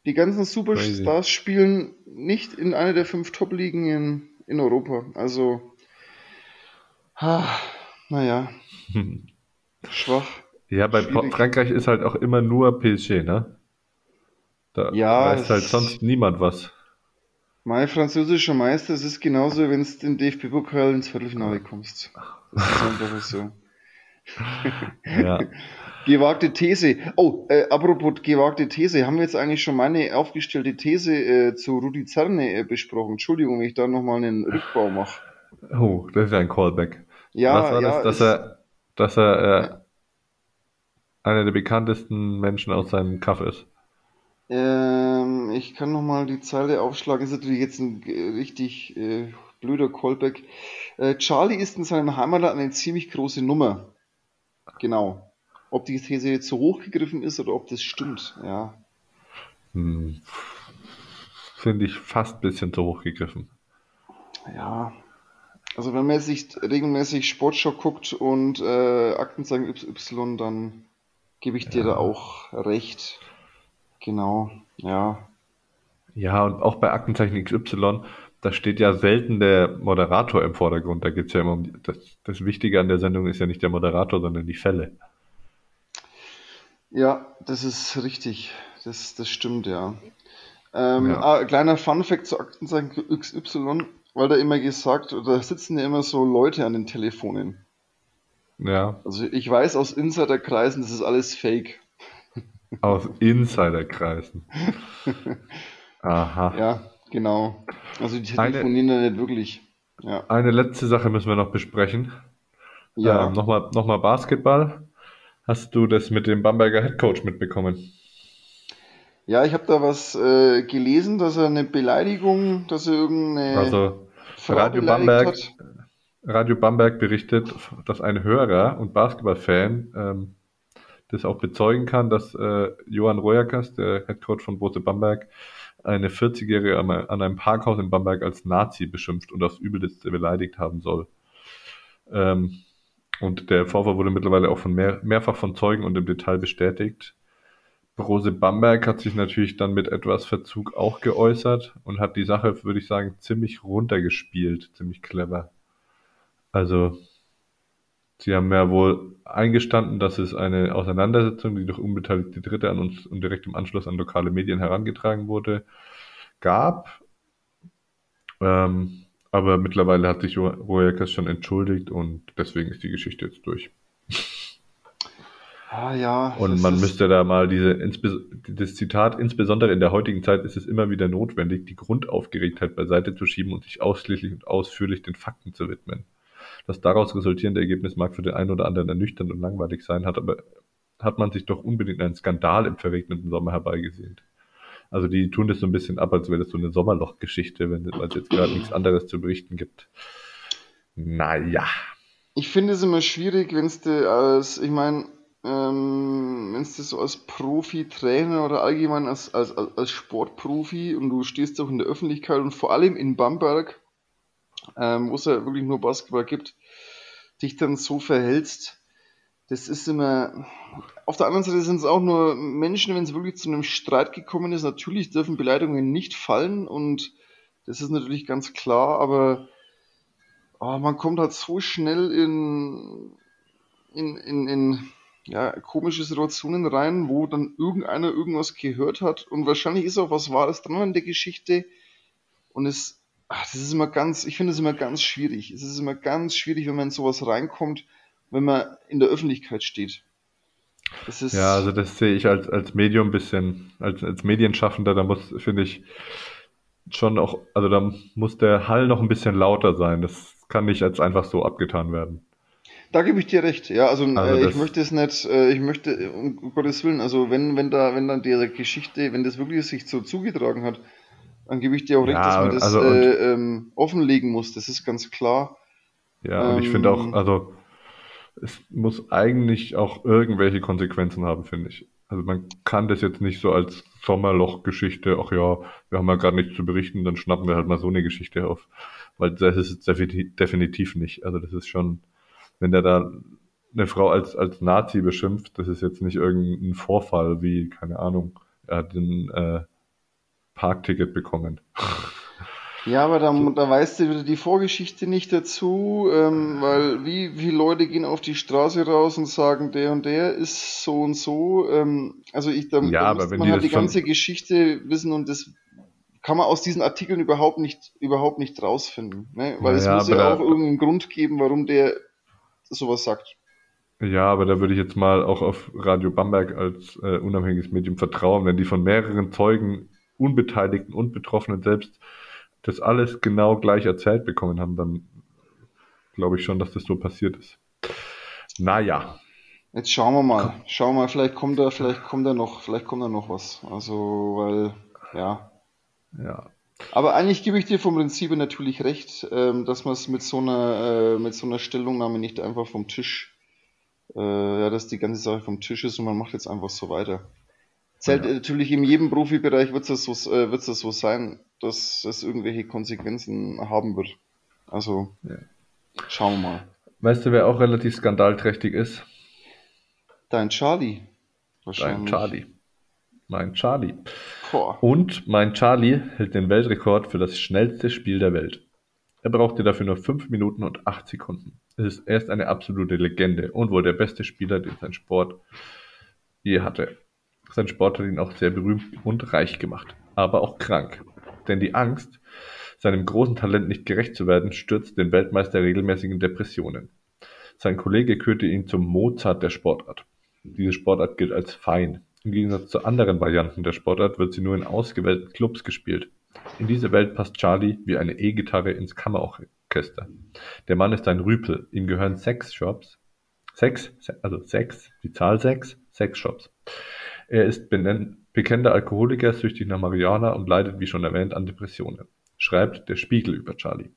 Speaker 2: Die ganzen Superstars
Speaker 1: Crazy.
Speaker 2: spielen nicht in einer der fünf Top-Ligen in, in Europa. Also, ah, naja, schwach.
Speaker 1: Ja, bei
Speaker 2: Schwierig.
Speaker 1: Frankreich ist halt auch immer nur PSG, ne? Da
Speaker 2: Ja,
Speaker 1: weiß halt sonst niemand was.
Speaker 2: Mein französischer Meister, es ist genauso, wenn du den DFB-Pokal ins Viertelfinale kommst. Das ist einfach so. [LAUGHS]
Speaker 1: Ja. [LAUGHS]
Speaker 2: Gewagte These. Oh, äh, apropos gewagte These. Haben wir jetzt eigentlich schon meine aufgestellte These äh, zu Rudi Zerne äh, besprochen? Entschuldigung, wenn ich da nochmal einen Rückbau mache.
Speaker 1: Oh, das ist ja ein Callback.
Speaker 2: Ja,
Speaker 1: was war
Speaker 2: ja,
Speaker 1: das? Dass er, dass er äh, einer der bekanntesten Menschen aus seinem Kaff ist.
Speaker 2: Ähm, ich kann nochmal die Zeile aufschlagen. Ist natürlich jetzt ein äh, richtig äh, blöder Callback. Äh, Charlie ist in seinem Heimatland eine ziemlich große Nummer. Genau. Ob die These jetzt so hochgegriffen ist oder ob das stimmt, ja.
Speaker 1: Hm. Finde ich fast ein bisschen zu hoch gegriffen.
Speaker 2: Ja. Also wenn man jetzt nicht regelmäßig Sportschau guckt und äh, Aktenzeichen XY, dann gebe ich dir da auch recht. Genau, ja.
Speaker 1: Ja, und auch bei Aktenzeichen XY, da steht ja selten der Moderator im Vordergrund. Da geht's ja immer um das, das Wichtige an der Sendung ist ja nicht der Moderator, sondern die Fälle.
Speaker 2: Ja, das ist richtig. Das, das stimmt, ja. Ähm,
Speaker 1: Ja.
Speaker 2: ah, kleiner Funfact zu Aktenzeichen XY, weil da immer gesagt, da sitzen ja immer so Leute an den Telefonen.
Speaker 1: Ja,
Speaker 2: Also ich weiß aus Insiderkreisen, das ist alles Fake.
Speaker 1: aus Insiderkreisen. [LAUGHS] Aha.
Speaker 2: Ja, genau. Also die
Speaker 1: Eine-
Speaker 2: telefonieren da nicht wirklich. Ja.
Speaker 1: Eine letzte Sache müssen wir noch besprechen.
Speaker 2: Ja.
Speaker 1: Ähm, Nochmal noch mal Basketball. Hast du das mit dem Bamberger Headcoach mitbekommen?
Speaker 2: Ja, ich habe da was äh, gelesen, dass er eine Beleidigung, dass er irgendeine
Speaker 1: Also
Speaker 2: Frau
Speaker 1: Radio Bamberg,
Speaker 2: hat.
Speaker 1: Radio Bamberg berichtet, dass ein Hörer und Basketballfan ähm, das auch bezeugen kann, dass äh, Johann Royakas, der Headcoach von Bote Bamberg, eine 40-Jährige an an einem Parkhaus in Bamberg als Nazi beschimpft und aufs Übelste beleidigt haben soll. Ähm, und der Vorfall wurde mittlerweile auch von mehr, mehrfach von Zeugen und im Detail bestätigt. Brose Bamberg hat sich natürlich dann mit etwas Verzug auch geäußert und hat die Sache, würde ich sagen, ziemlich runtergespielt, ziemlich clever. Also, sie haben ja wohl eingestanden, dass es eine Auseinandersetzung, die durch unbeteiligte Dritte an uns und direkt im Anschluss an lokale Medien herangetragen wurde, gab. Ähm, aber mittlerweile hat sich Royakas schon entschuldigt und deswegen ist die Geschichte jetzt durch.
Speaker 2: Ah ja,
Speaker 1: Und man müsste da mal diese, das Zitat, insbesondere in der heutigen Zeit ist es immer wieder notwendig, die Grundaufgeregtheit beiseite zu schieben und sich ausschließlich und ausführlich den Fakten zu widmen. Das daraus resultierende Ergebnis mag für den einen oder anderen ernüchternd und langweilig sein, hat aber, hat man sich doch unbedingt einen Skandal im verregneten Sommer herbeigesehnt. Also die tun das so ein bisschen ab, als wäre das so eine Sommerloch-Geschichte, wenn es jetzt gerade nichts anderes zu berichten gibt. Naja.
Speaker 2: Ich finde es immer schwierig, wenn es als, ich meine, ähm, wenn es so als Profi-Trainer oder allgemein als, als, als als Sportprofi und du stehst auch in der Öffentlichkeit und vor allem in Bamberg, ähm, wo es ja wirklich nur Basketball gibt, dich dann so verhältst, das ist immer. Auf der anderen Seite sind es auch nur Menschen, wenn es wirklich zu einem Streit gekommen ist. Natürlich dürfen Beleidigungen nicht fallen und das ist natürlich ganz klar, aber ah, man kommt halt so schnell in, in, in, in ja, komische Situationen rein, wo dann irgendeiner irgendwas gehört hat und wahrscheinlich ist auch was Wahres dran an der Geschichte und es, ach, das ist immer ganz, ich finde es immer ganz schwierig. Es ist immer ganz schwierig, wenn man in sowas reinkommt, wenn man in der Öffentlichkeit steht.
Speaker 1: Ja, also das sehe ich als, als Medium ein bisschen, als, als Medienschaffender, da muss, finde ich, schon auch, also da muss der Hall noch ein bisschen lauter sein. Das kann nicht als einfach so abgetan werden.
Speaker 2: Da gebe ich dir recht. Ja, also,
Speaker 1: Also
Speaker 2: äh, ich möchte es nicht, äh, ich möchte, um Gottes Willen, also wenn, wenn da, wenn dann diese Geschichte, wenn das wirklich sich so zugetragen hat, dann gebe ich dir auch recht,
Speaker 1: Ja,
Speaker 2: dass man das
Speaker 1: also
Speaker 2: äh, ähm, offenlegen muss. Das ist ganz klar.
Speaker 1: Ja, und ich finde auch,
Speaker 2: Ähm.
Speaker 1: also es muss eigentlich auch irgendwelche Konsequenzen haben, finde ich. Also man kann das jetzt nicht so als Sommerloch-Geschichte, ach ja, wir haben ja gerade nichts zu berichten, dann schnappen wir halt mal so eine Geschichte auf. Weil das ist es definitiv nicht. Also das ist schon, wenn der da eine Frau als, als Nazi beschimpft, das ist jetzt nicht irgendein Vorfall wie, keine Ahnung, er hat ein äh, Parkticket bekommen.
Speaker 2: Ja, aber da, da weißt du wieder die Vorgeschichte nicht dazu, ähm, weil wie viele Leute gehen auf die Straße raus und sagen, der und der ist so und so. Ähm, also ich, da,
Speaker 1: ja,
Speaker 2: da
Speaker 1: wenn
Speaker 2: man
Speaker 1: die
Speaker 2: halt die ganze Geschichte wissen und das kann man aus diesen Artikeln überhaupt nicht, überhaupt nicht rausfinden. Ne? Weil es
Speaker 1: Ja,
Speaker 2: muss ja auch irgendeinen Grund geben, warum der sowas sagt.
Speaker 1: Ja, aber da würde ich jetzt mal auch auf Radio Bamberg als äh, unabhängiges Medium vertrauen, wenn die von mehreren Zeugen, Unbeteiligten und Betroffenen selbst das alles genau gleich erzählt bekommen haben, dann glaube ich schon, dass das so passiert ist. Naja,
Speaker 2: Jetzt schauen wir mal. Schauen wir mal, vielleicht kommt da, vielleicht kommt da noch, vielleicht kommt da noch was. Also, weil, ja.
Speaker 1: ja.
Speaker 2: Aber eigentlich gebe ich dir vom Prinzip natürlich recht, ähm, dass man es mit so einer, äh, mit so einer Stellungnahme nicht einfach vom Tisch, äh, ja, dass die ganze Sache vom Tisch ist und man macht jetzt einfach so weiter. Zählt
Speaker 1: Ja.
Speaker 2: natürlich in jedem Profibereich wird es das, so, äh, so sein, dass es irgendwelche Konsequenzen haben wird. Also,
Speaker 1: Ja.
Speaker 2: schauen wir mal.
Speaker 1: Weißt du, wer auch relativ skandalträchtig ist?
Speaker 2: Dein Charlie.
Speaker 1: Dein. Charlie. Mein Charlie.
Speaker 2: Boah.
Speaker 1: Und mein Charlie hält den Weltrekord für das schnellste Spiel der Welt. Er brauchte dafür nur 5 Minuten und 8 Sekunden. Ist, er ist eine absolute Legende und wohl der beste Spieler, den sein Sport je hatte. Sein Sport hat ihn auch sehr berühmt und reich gemacht, aber auch krank. Denn die Angst, seinem großen Talent nicht gerecht zu werden, stürzt den Weltmeister regelmäßig in Depressionen. Sein Kollege kürte ihn zum Mozart der Sportart. Diese Sportart gilt als fein. Im Gegensatz zu anderen Varianten der Sportart wird sie nur in ausgewählten Clubs gespielt. In diese Welt passt Charlie wie eine E-Gitarre ins Kammerorchester. Der Mann ist ein Rüpel. Ihm gehören Sexshops. Sechs, also sechs, die Zahl sechs, Sexshops. Er ist benen- bekennender Alkoholiker, süchtig nach Marihuana und leidet, wie schon erwähnt, an Depressionen. Schreibt der Spiegel über Charlie.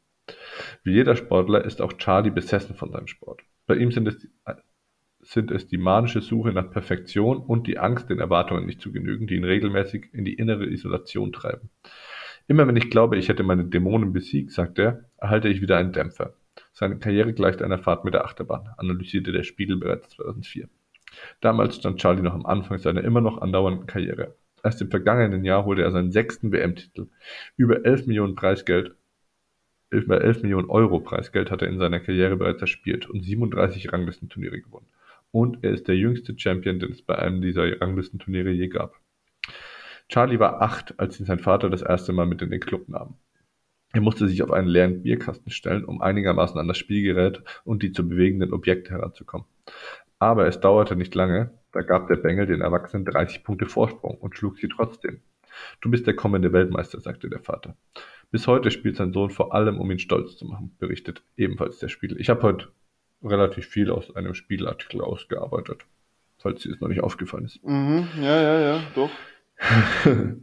Speaker 1: Wie jeder Sportler ist auch Charlie besessen von seinem Sport. Bei ihm sind es, sind es die manische Suche nach Perfektion und die Angst, den Erwartungen nicht zu genügen, die ihn regelmäßig in die innere Isolation treiben. Immer wenn ich glaube, ich hätte meine Dämonen besiegt, sagt er, erhalte ich wieder einen Dämpfer. Seine Karriere gleicht einer Fahrt mit der Achterbahn, analysierte der Spiegel bereits 2004. Damals stand Charlie noch am Anfang seiner immer noch andauernden Karriere. Erst im vergangenen Jahr holte er seinen sechsten WM-Titel. Über 11 Millionen Preisgeld über 11 Millionen Euro Preisgeld hat er in seiner Karriere bereits erspielt und 37 Ranglistenturniere gewonnen. Und er ist der jüngste Champion, den es bei einem dieser Ranglistenturniere je gab. Charlie war acht, als ihn sein Vater das erste Mal mit in den Club nahm. Er musste sich auf einen leeren Bierkasten stellen, um einigermaßen an das Spielgerät und die zu bewegenden Objekte heranzukommen. Aber es dauerte nicht lange, da gab der Bengel den Erwachsenen 30 Punkte Vorsprung und schlug sie trotzdem. Du bist der kommende Weltmeister, sagte der Vater. Bis heute spielt sein Sohn vor allem, um ihn stolz zu machen, berichtet ebenfalls der Spiegel. Ich habe heute relativ viel aus einem Spiegelartikel ausgearbeitet, falls dir es noch nicht aufgefallen ist.
Speaker 2: Mhm, ja, ja, ja, doch. [LAUGHS]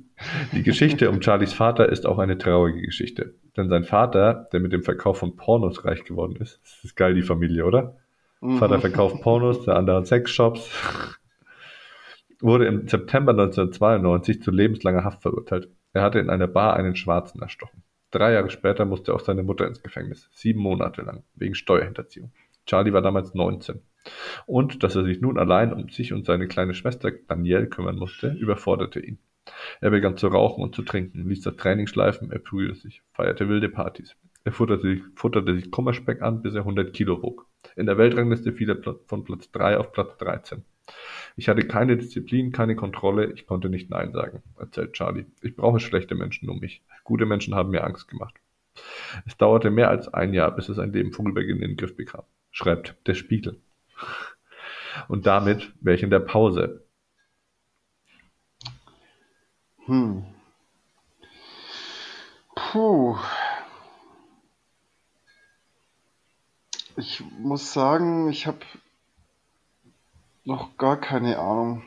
Speaker 1: Die Geschichte um Charlies Vater ist auch eine traurige Geschichte. Denn sein Vater, der mit dem Verkauf von Pornos reich geworden ist, das ist geil, die Familie, oder?
Speaker 2: Mhm.
Speaker 1: Vater verkauft Pornos, der andere Sexshops, wurde im September 1992 zu lebenslanger Haft verurteilt. Er hatte in einer Bar einen Schwarzen erstochen. Drei Jahre später musste auch seine Mutter ins Gefängnis, sieben Monate lang, wegen Steuerhinterziehung. Charlie war damals 19. Und dass er sich nun allein um sich und seine kleine Schwester Danielle kümmern musste, überforderte ihn. Er begann zu rauchen und zu trinken, ließ das Training schleifen, er prügelte sich, feierte wilde Partys. Er futterte sich, futterte sich Kummerspeck an, bis er 100 Kilo wog. In der Weltrangliste fiel er von Platz 3 auf Platz 13. Ich hatte keine Disziplin, keine Kontrolle, ich konnte nicht Nein sagen, erzählt Charlie. Ich brauche schlechte Menschen um mich. Gute Menschen haben mir Angst gemacht. Es dauerte mehr als ein Jahr, bis es ein Leben vorübergehend in den Griff bekam, schreibt der Spiegel. Und damit wäre ich in der Pause.
Speaker 2: Hm. Puh. Ich muss sagen, ich habe noch gar keine Ahnung.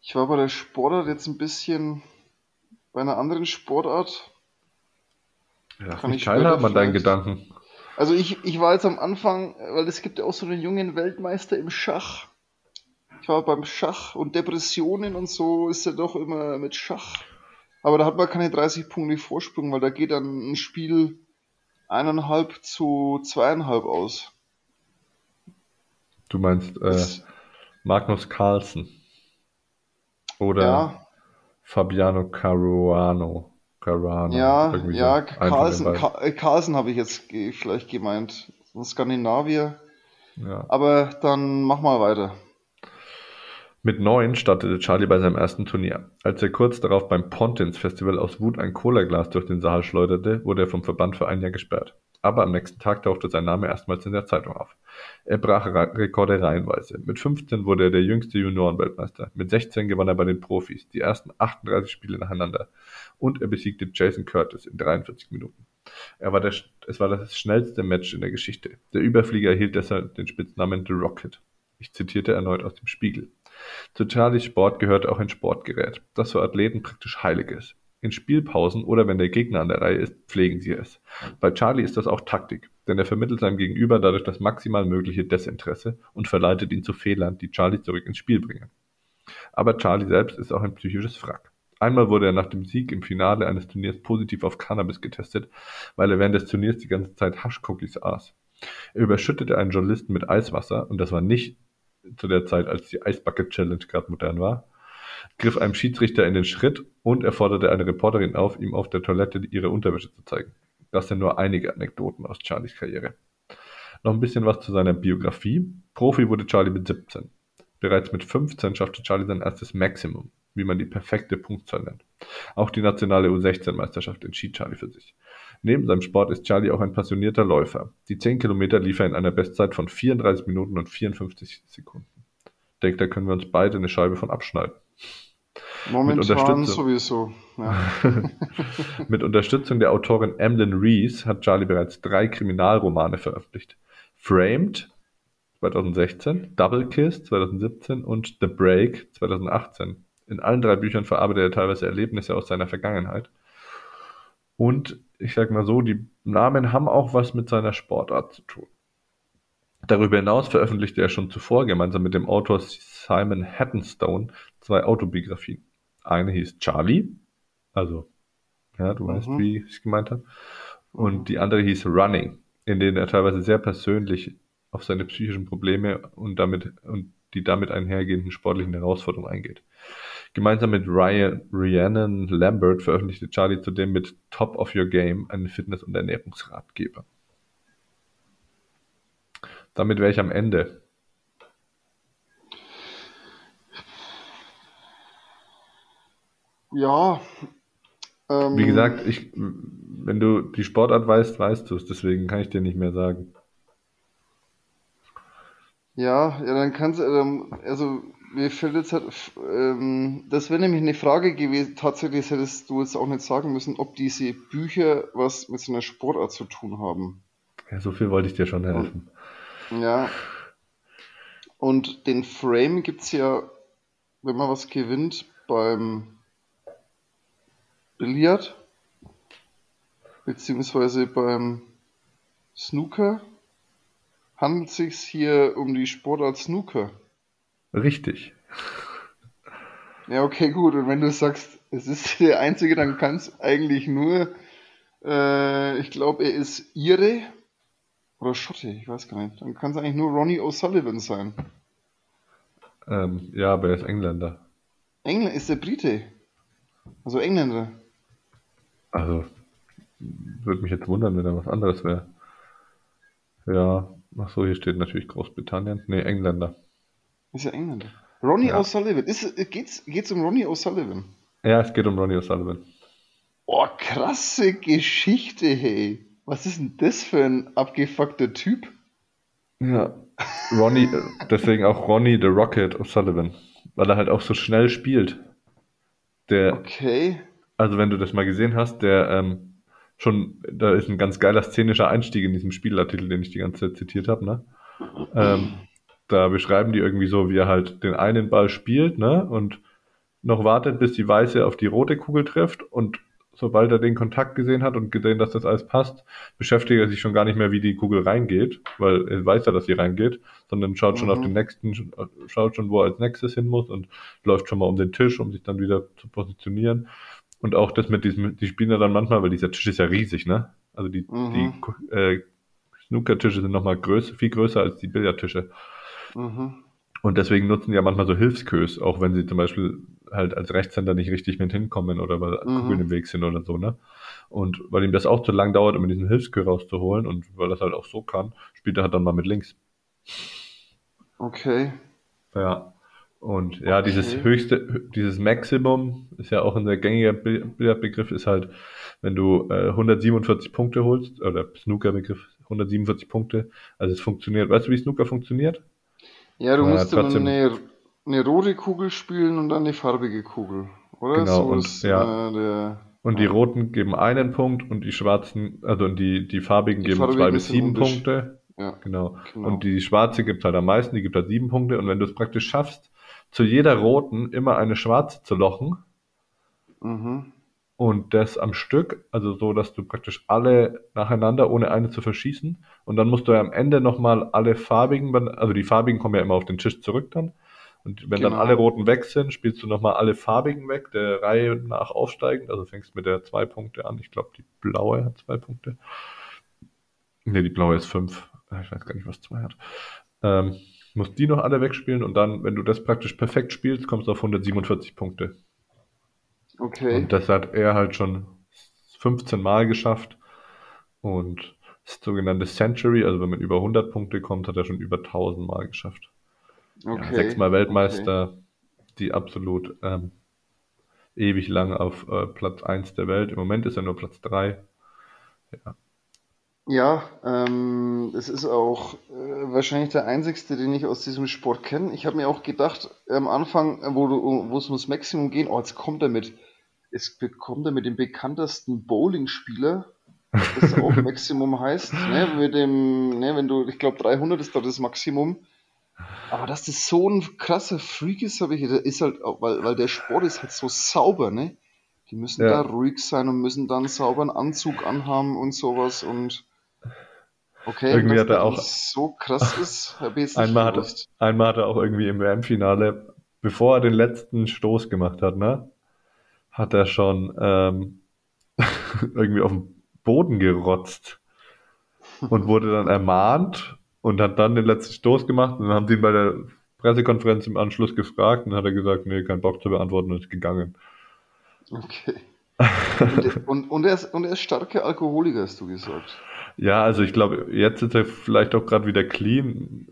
Speaker 2: Ich war bei der Sportart jetzt ein bisschen bei einer anderen Sportart.
Speaker 1: Lass
Speaker 2: Kann ich
Speaker 1: teilhaben an deinen Gedanken.
Speaker 2: Also ich, ich war jetzt am Anfang, weil es gibt ja auch so einen jungen Weltmeister im Schach. Ich war beim Schach und Depressionen und so ist er doch immer mit Schach. Aber da hat man keine 30 Punkte Vorsprung, weil da geht dann ein Spiel eineinhalb zu zweieinhalb aus.
Speaker 1: Du meinst äh, Magnus Carlsen oder ja. Fabiano Caruano.
Speaker 2: Caruano ja, ja, so. Carlsen, Carlsen habe ich jetzt vielleicht gemeint. Ein Skandinavier. Ja. Aber dann mach mal weiter.
Speaker 1: Mit neun startete Charlie bei seinem ersten Turnier. Als er kurz darauf beim Pontins Festival aus Wut ein Cola-Glas durch den Saal schleuderte, wurde er vom Verband für ein Jahr gesperrt. Aber am nächsten Tag tauchte sein Name erstmals in der Zeitung auf. Er brach Rekorde reihenweise. Mit 15 wurde er der jüngste Juniorenweltmeister. Mit 16 gewann er bei den Profis die ersten 38 Spiele nacheinander. Und er besiegte Jason Curtis in 43 Minuten. Er war der, es war das schnellste Match in der Geschichte. Der Überflieger erhielt deshalb den Spitznamen The Rocket. Ich zitierte erneut aus dem Spiegel. Zu Charlies Sport gehört auch ein Sportgerät, das für Athleten praktisch heilig ist. In Spielpausen oder wenn der Gegner an der Reihe ist, pflegen sie es. Bei Charlie ist das auch Taktik, denn er vermittelt seinem Gegenüber dadurch das maximal mögliche Desinteresse und verleitet ihn zu Fehlern, die Charlie zurück ins Spiel bringen. Aber Charlie selbst ist auch ein psychisches Wrack. Einmal wurde er nach dem Sieg im Finale eines Turniers positiv auf Cannabis getestet, weil er während des Turniers die ganze Zeit Haschcookies aß. Er überschüttete einen Journalisten mit Eiswasser und das war nicht zu der Zeit, als die Eisbucket Challenge gerade modern war, griff einem Schiedsrichter in den Schritt und er forderte eine Reporterin auf, ihm auf der Toilette ihre Unterwäsche zu zeigen. Das sind nur einige Anekdoten aus Charlies Karriere. Noch ein bisschen was zu seiner Biografie. Profi wurde Charlie mit 17. Bereits mit 15 schaffte Charlie sein erstes Maximum, wie man die perfekte Punktzahl nennt. Auch die nationale U16-Meisterschaft entschied Charlie für sich. Neben seinem Sport ist Charlie auch ein passionierter Läufer. Die 10 Kilometer lief er in einer Bestzeit von 34 Minuten und 54 Sekunden. Ich denke, da können wir uns beide eine Scheibe von abschneiden.
Speaker 2: Momentan sowieso. Ja. [LAUGHS]
Speaker 1: Mit Unterstützung der Autorin Emlyn Rees hat Charlie bereits drei Kriminalromane veröffentlicht. Framed 2016, Double Kiss 2017 und The Break 2018. In allen drei Büchern verarbeitet er teilweise Erlebnisse aus seiner Vergangenheit. Und ich sag mal so, die Namen haben auch was mit seiner Sportart zu tun. Darüber hinaus veröffentlichte er schon zuvor gemeinsam mit dem Autor Simon Hattenstone zwei Autobiografien. Eine hieß Charlie, also, ja, du mhm. weißt, wie ich es gemeint habe. Und mhm. die andere hieß Running, in denen er teilweise sehr persönlich auf seine psychischen Probleme und damit und die damit einhergehenden sportlichen Herausforderungen eingeht. Gemeinsam mit Ryan, Rhiannon Lambert veröffentlichte Charlie zudem mit Top of Your Game einen Fitness- und Ernährungsratgeber. Damit wäre ich am Ende.
Speaker 2: Ja.
Speaker 1: Ähm, Wie gesagt, ich, wenn du die Sportart weißt, weißt du es. Deswegen kann ich dir nicht mehr sagen.
Speaker 2: Ja, ja, dann kannst du, ähm, also mir fällt jetzt halt, ähm, das wäre nämlich eine Frage gewesen, tatsächlich hättest du jetzt auch nicht sagen müssen, ob diese Bücher was mit so einer Sportart zu tun haben.
Speaker 1: Ja, so viel wollte ich dir schon helfen.
Speaker 2: Ja. Und den Frame gibt es ja, wenn man was gewinnt, beim Billard, beziehungsweise beim Snooker, handelt es sich hier um die Sportart Snooker.
Speaker 1: Richtig.
Speaker 2: Ja, okay, gut. Und wenn du sagst, es ist [LAUGHS] der Einzige, dann kann es eigentlich nur, äh, ich glaube, er ist Ire oder Schotte, ich weiß gar nicht. Dann kann es eigentlich nur Ronnie O'Sullivan sein.
Speaker 1: Ähm, ja, aber er ist Engländer.
Speaker 2: England ist der Brite. Also Engländer.
Speaker 1: Also, würde mich jetzt wundern, wenn er was anderes wäre. Ja, ach so, hier steht natürlich Großbritannien. Nee, Engländer.
Speaker 2: Ist ja Engländer. Ronnie ja. O'Sullivan. Ist, geht's, geht's um Ronnie O'Sullivan?
Speaker 1: Ja, es geht um Ronnie O'Sullivan.
Speaker 2: Oh, krasse Geschichte, hey. Was ist denn das für ein abgefuckter Typ?
Speaker 1: Ja, Ronnie, deswegen auch Ronnie the Rocket O'Sullivan, weil er halt auch so schnell spielt. Der,
Speaker 2: okay.
Speaker 1: Also wenn du das mal gesehen hast, der ähm, schon, da ist ein ganz geiler szenischer Einstieg in diesem Spielartikel, den ich die ganze Zeit zitiert habe, ne? Ähm, da beschreiben die irgendwie so, wie er halt den einen Ball spielt, ne? Und noch wartet, bis die weiße auf die rote Kugel trifft und sobald er den Kontakt gesehen hat und gesehen, dass das alles passt, beschäftigt er sich schon gar nicht mehr, wie die Kugel reingeht, weil er weiß ja, dass sie reingeht, sondern schaut schon auf
Speaker 2: Mhm.
Speaker 1: den nächsten, schaut schon, wo er als nächstes hin muss und läuft schon mal um den Tisch, um sich dann wieder zu positionieren. Und auch das mit diesem, die spielen ja dann manchmal, weil dieser Tisch ist ja riesig, ne? Also die,
Speaker 2: Mhm.
Speaker 1: die äh, Snooker-Tische sind nochmal größer, viel größer als die Billardtische.
Speaker 2: Mhm.
Speaker 1: Und deswegen nutzen die ja manchmal so Hilfskös, auch wenn sie zum Beispiel halt als Rechtshänder nicht richtig mit hinkommen oder weil
Speaker 2: Mhm.
Speaker 1: Kugeln im Weg sind oder so, ne? Und weil ihm das auch zu lang dauert, um diesen Hilfskö rauszuholen und weil das halt auch so kann, spielt er halt dann mal mit links.
Speaker 2: Okay.
Speaker 1: Ja. Und ja, dieses
Speaker 2: Okay.
Speaker 1: höchste, dieses Maximum ist ja auch ein sehr gängiger Bill- Billardbegriff, ist halt, wenn du äh, 147 Punkte holst, oder Snooker-Begriff, 147 Punkte, also es funktioniert. Weißt du, wie Snooker funktioniert?
Speaker 2: Ja, du musst immer eine, eine rote Kugel spielen und dann eine farbige Kugel, oder?
Speaker 1: Genau,
Speaker 2: so
Speaker 1: und-
Speaker 2: ist,
Speaker 1: ja.
Speaker 2: äh, der,
Speaker 1: Und die roten geben einen Punkt und die schwarzen, also die, die farbigen
Speaker 2: Die
Speaker 1: geben
Speaker 2: farbigen
Speaker 1: zwei bis sieben Punkte.
Speaker 2: ja,
Speaker 1: Genau.
Speaker 2: genau.
Speaker 1: Und die schwarze gibt halt am meisten, die gibt halt sieben Punkte. Und wenn du es praktisch schaffst, zu jeder roten immer eine schwarze zu lochen
Speaker 2: Mhm.
Speaker 1: Und das am Stück, also so, dass du praktisch alle nacheinander, ohne eine zu verschießen. Und dann musst du ja am Ende nochmal alle farbigen, also die farbigen kommen ja immer auf den Tisch zurück dann. Und wenn dann
Speaker 2: Genau.
Speaker 1: alle roten weg sind, spielst du nochmal alle farbigen weg, der Reihe nach aufsteigend. Also fängst mit der zwei Punkte an. Ich glaube, die blaue hat zwei Punkte. Ne, die blaue ist fünf. Ich weiß gar nicht, was zwei hat. Ähm, musst die noch alle wegspielen und dann, wenn du das praktisch perfekt spielst, kommst du auf 147 Punkte.
Speaker 2: Okay.
Speaker 1: Und das hat er halt schon 15 Mal geschafft. Und das sogenannte Century, also wenn man über 100 Punkte kommt, hat er schon über 1000 Mal geschafft.
Speaker 2: okay.
Speaker 1: Ja, sechsmal Weltmeister, die absolut ähm, ewig lang auf äh, Platz 1 der Welt. Im Moment ist er nur Platz 3.
Speaker 2: Ja, ähm, es ist auch äh, wahrscheinlich der einzigste, den ich aus diesem Sport kenne. Ich habe mir auch gedacht, am Anfang, äh, wo, es ums Maximum geht, oh, jetzt kommt er mit, es kommt er mit dem bekanntesten Bowling-Spieler, das auch [LAUGHS] Maximum heißt, ne, mit dem, ne, wenn du, ich glaube 300 ist da das Maximum. Aber dass das so ein krasser Freak ist, habe ich, ist halt, weil, weil der Sport ist halt so sauber, ne? Die müssen
Speaker 1: Ja.
Speaker 2: da ruhig sein und müssen dann einen sauberen Anzug anhaben und sowas und okay,
Speaker 1: Irgendwie hat er auch-
Speaker 2: so krass [LAUGHS] ist, habe ich jetzt
Speaker 1: Einmal hat, einmal hat er auch irgendwie im WM-Finale, bevor er den letzten Stoß gemacht hat, ne, hat er schon ähm, [LAUGHS] irgendwie auf den Boden gerotzt und wurde dann ermahnt und hat dann den letzten Stoß gemacht und dann haben sie ihn bei der Pressekonferenz im Anschluss gefragt und hat er gesagt, nee, kein Bock zu beantworten und ist gegangen.
Speaker 2: Okay. Und, und, und, er ist, und er ist starker Alkoholiker, hast du gesagt.
Speaker 1: Ja, also ich glaube, jetzt ist er vielleicht auch gerade wieder clean.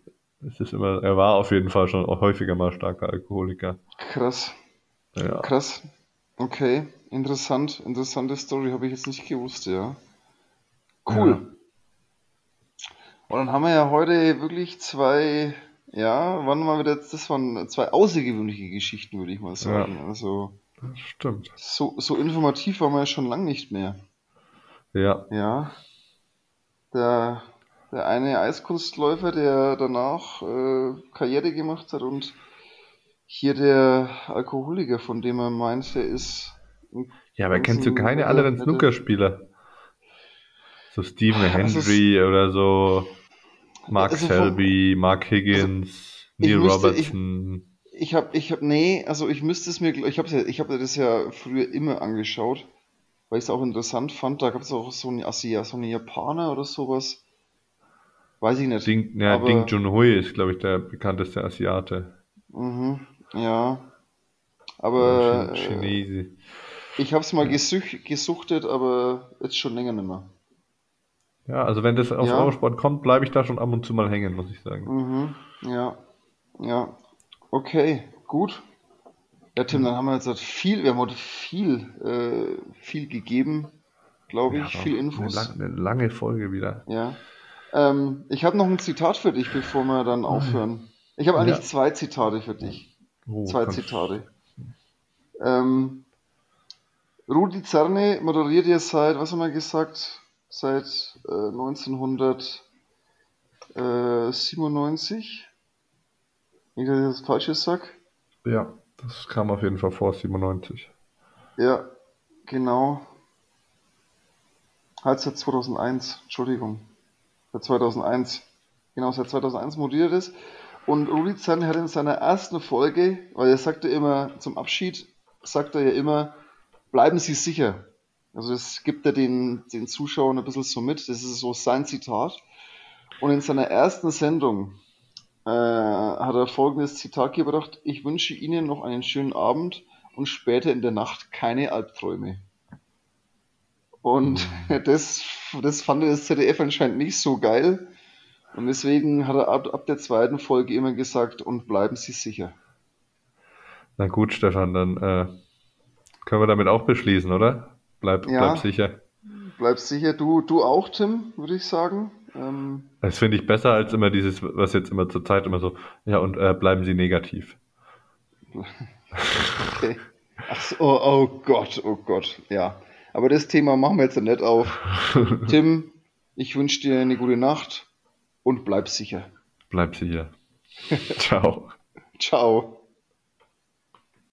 Speaker 1: Es ist immer, er war auf jeden Fall schon häufiger mal starker Alkoholiker.
Speaker 2: Krass,
Speaker 1: Ja.
Speaker 2: krass. Okay, interessant, interessante Story, habe ich jetzt nicht gewusst, ja. Cool.
Speaker 1: Ja.
Speaker 2: Und dann haben wir ja heute wirklich zwei, ja, wann mal wieder, das waren zwei außergewöhnliche Geschichten, würde ich mal sagen. Also,
Speaker 1: Das stimmt.
Speaker 2: so, so informativ waren wir ja schon lang nicht mehr.
Speaker 1: Ja.
Speaker 2: Ja. Der, der eine Eiskunstläufer, der danach äh, Karriere gemacht hat und hier der Alkoholiker, von dem er meint, der ist.
Speaker 1: Ja, aber kennst du
Speaker 2: ein
Speaker 1: keine anderen Snookerspieler? So Stephen
Speaker 2: ist-
Speaker 1: Hendry oder so, Mark
Speaker 2: Also von-
Speaker 1: Selby, Mark Higgins,
Speaker 2: ich
Speaker 1: Neil
Speaker 2: müsste-
Speaker 1: Robertson.
Speaker 2: Ich habe, ich habe, nee, also ich müsste es mir, ich habe ich habe das ja früher immer angeschaut, weil ich es auch interessant fand. Da gab es auch so einen Asia, so einen Japaner oder sowas. Weiß ich nicht.
Speaker 1: Ding, ja, Ding Junhui ist, glaube ich, der bekannteste Asiate.
Speaker 2: Mhm, ja. Aber äh,
Speaker 1: Chinese.
Speaker 2: ich habe es mal gesuch, gesuchtet, aber jetzt schon länger nicht mehr.
Speaker 1: Ja, also wenn das auf
Speaker 2: Ja.
Speaker 1: Eurosport kommt, bleibe ich da schon ab und zu mal hängen, muss ich sagen.
Speaker 2: Mhm, ja, ja. Okay, gut. Ja, Tim, dann haben wir jetzt halt viel, wir haben heute viel, äh, viel gegeben, glaube ich,
Speaker 1: Ja,
Speaker 2: viel
Speaker 1: eine,
Speaker 2: Infos.
Speaker 1: lang, eine lange Folge wieder.
Speaker 2: Ja. Ähm, ich habe noch ein Zitat für dich, bevor wir dann aufhören. Ich habe eigentlich
Speaker 1: Ja.
Speaker 2: zwei Zitate für dich.
Speaker 1: Oh,
Speaker 2: Zwei Zitate. Ähm, Rudi Zerne moderiert ja seit, was haben wir gesagt, seit äh, 1997. Nicht, dass ich das Falsches sag.
Speaker 1: Ja, das kam auf jeden Fall vor 97.
Speaker 2: Ja, genau. Halt seit 2001, Entschuldigung. Seit 2001. Genau, seit 2001 moderiert es. Und Rudi Zahn hat in seiner ersten Folge, weil er sagte immer zum Abschied, sagt er ja immer, bleiben Sie sicher. Also das gibt er den, den Zuschauern ein bisschen so mit. Das ist so sein Zitat. Und in seiner ersten Sendung äh, hat er folgendes Zitat gebracht. Ich wünsche Ihnen noch einen schönen Abend und später in der Nacht keine Albträume. Und mhm. [LAUGHS] das, das fand das ZDF anscheinend nicht so geil. Und deswegen hat er ab, ab der zweiten Folge immer gesagt, und bleiben Sie sicher.
Speaker 1: Na gut, Stefan, dann äh, können wir damit auch beschließen, oder? Bleib, ja, bleib sicher.
Speaker 2: Bleib sicher. Du, du auch, Tim, würde ich sagen.
Speaker 1: Ähm, das finde ich besser als immer dieses, was jetzt immer zur Zeit immer so, ja, und äh, bleiben Sie negativ. [LAUGHS]
Speaker 2: okay. Ach so, oh, oh Gott, oh Gott, ja. Aber das Thema machen wir jetzt nicht auf. Tim, ich wünsche dir eine gute Nacht und bleib sicher.
Speaker 1: Bleib sicher. [LAUGHS] Ciao.
Speaker 2: Ciao.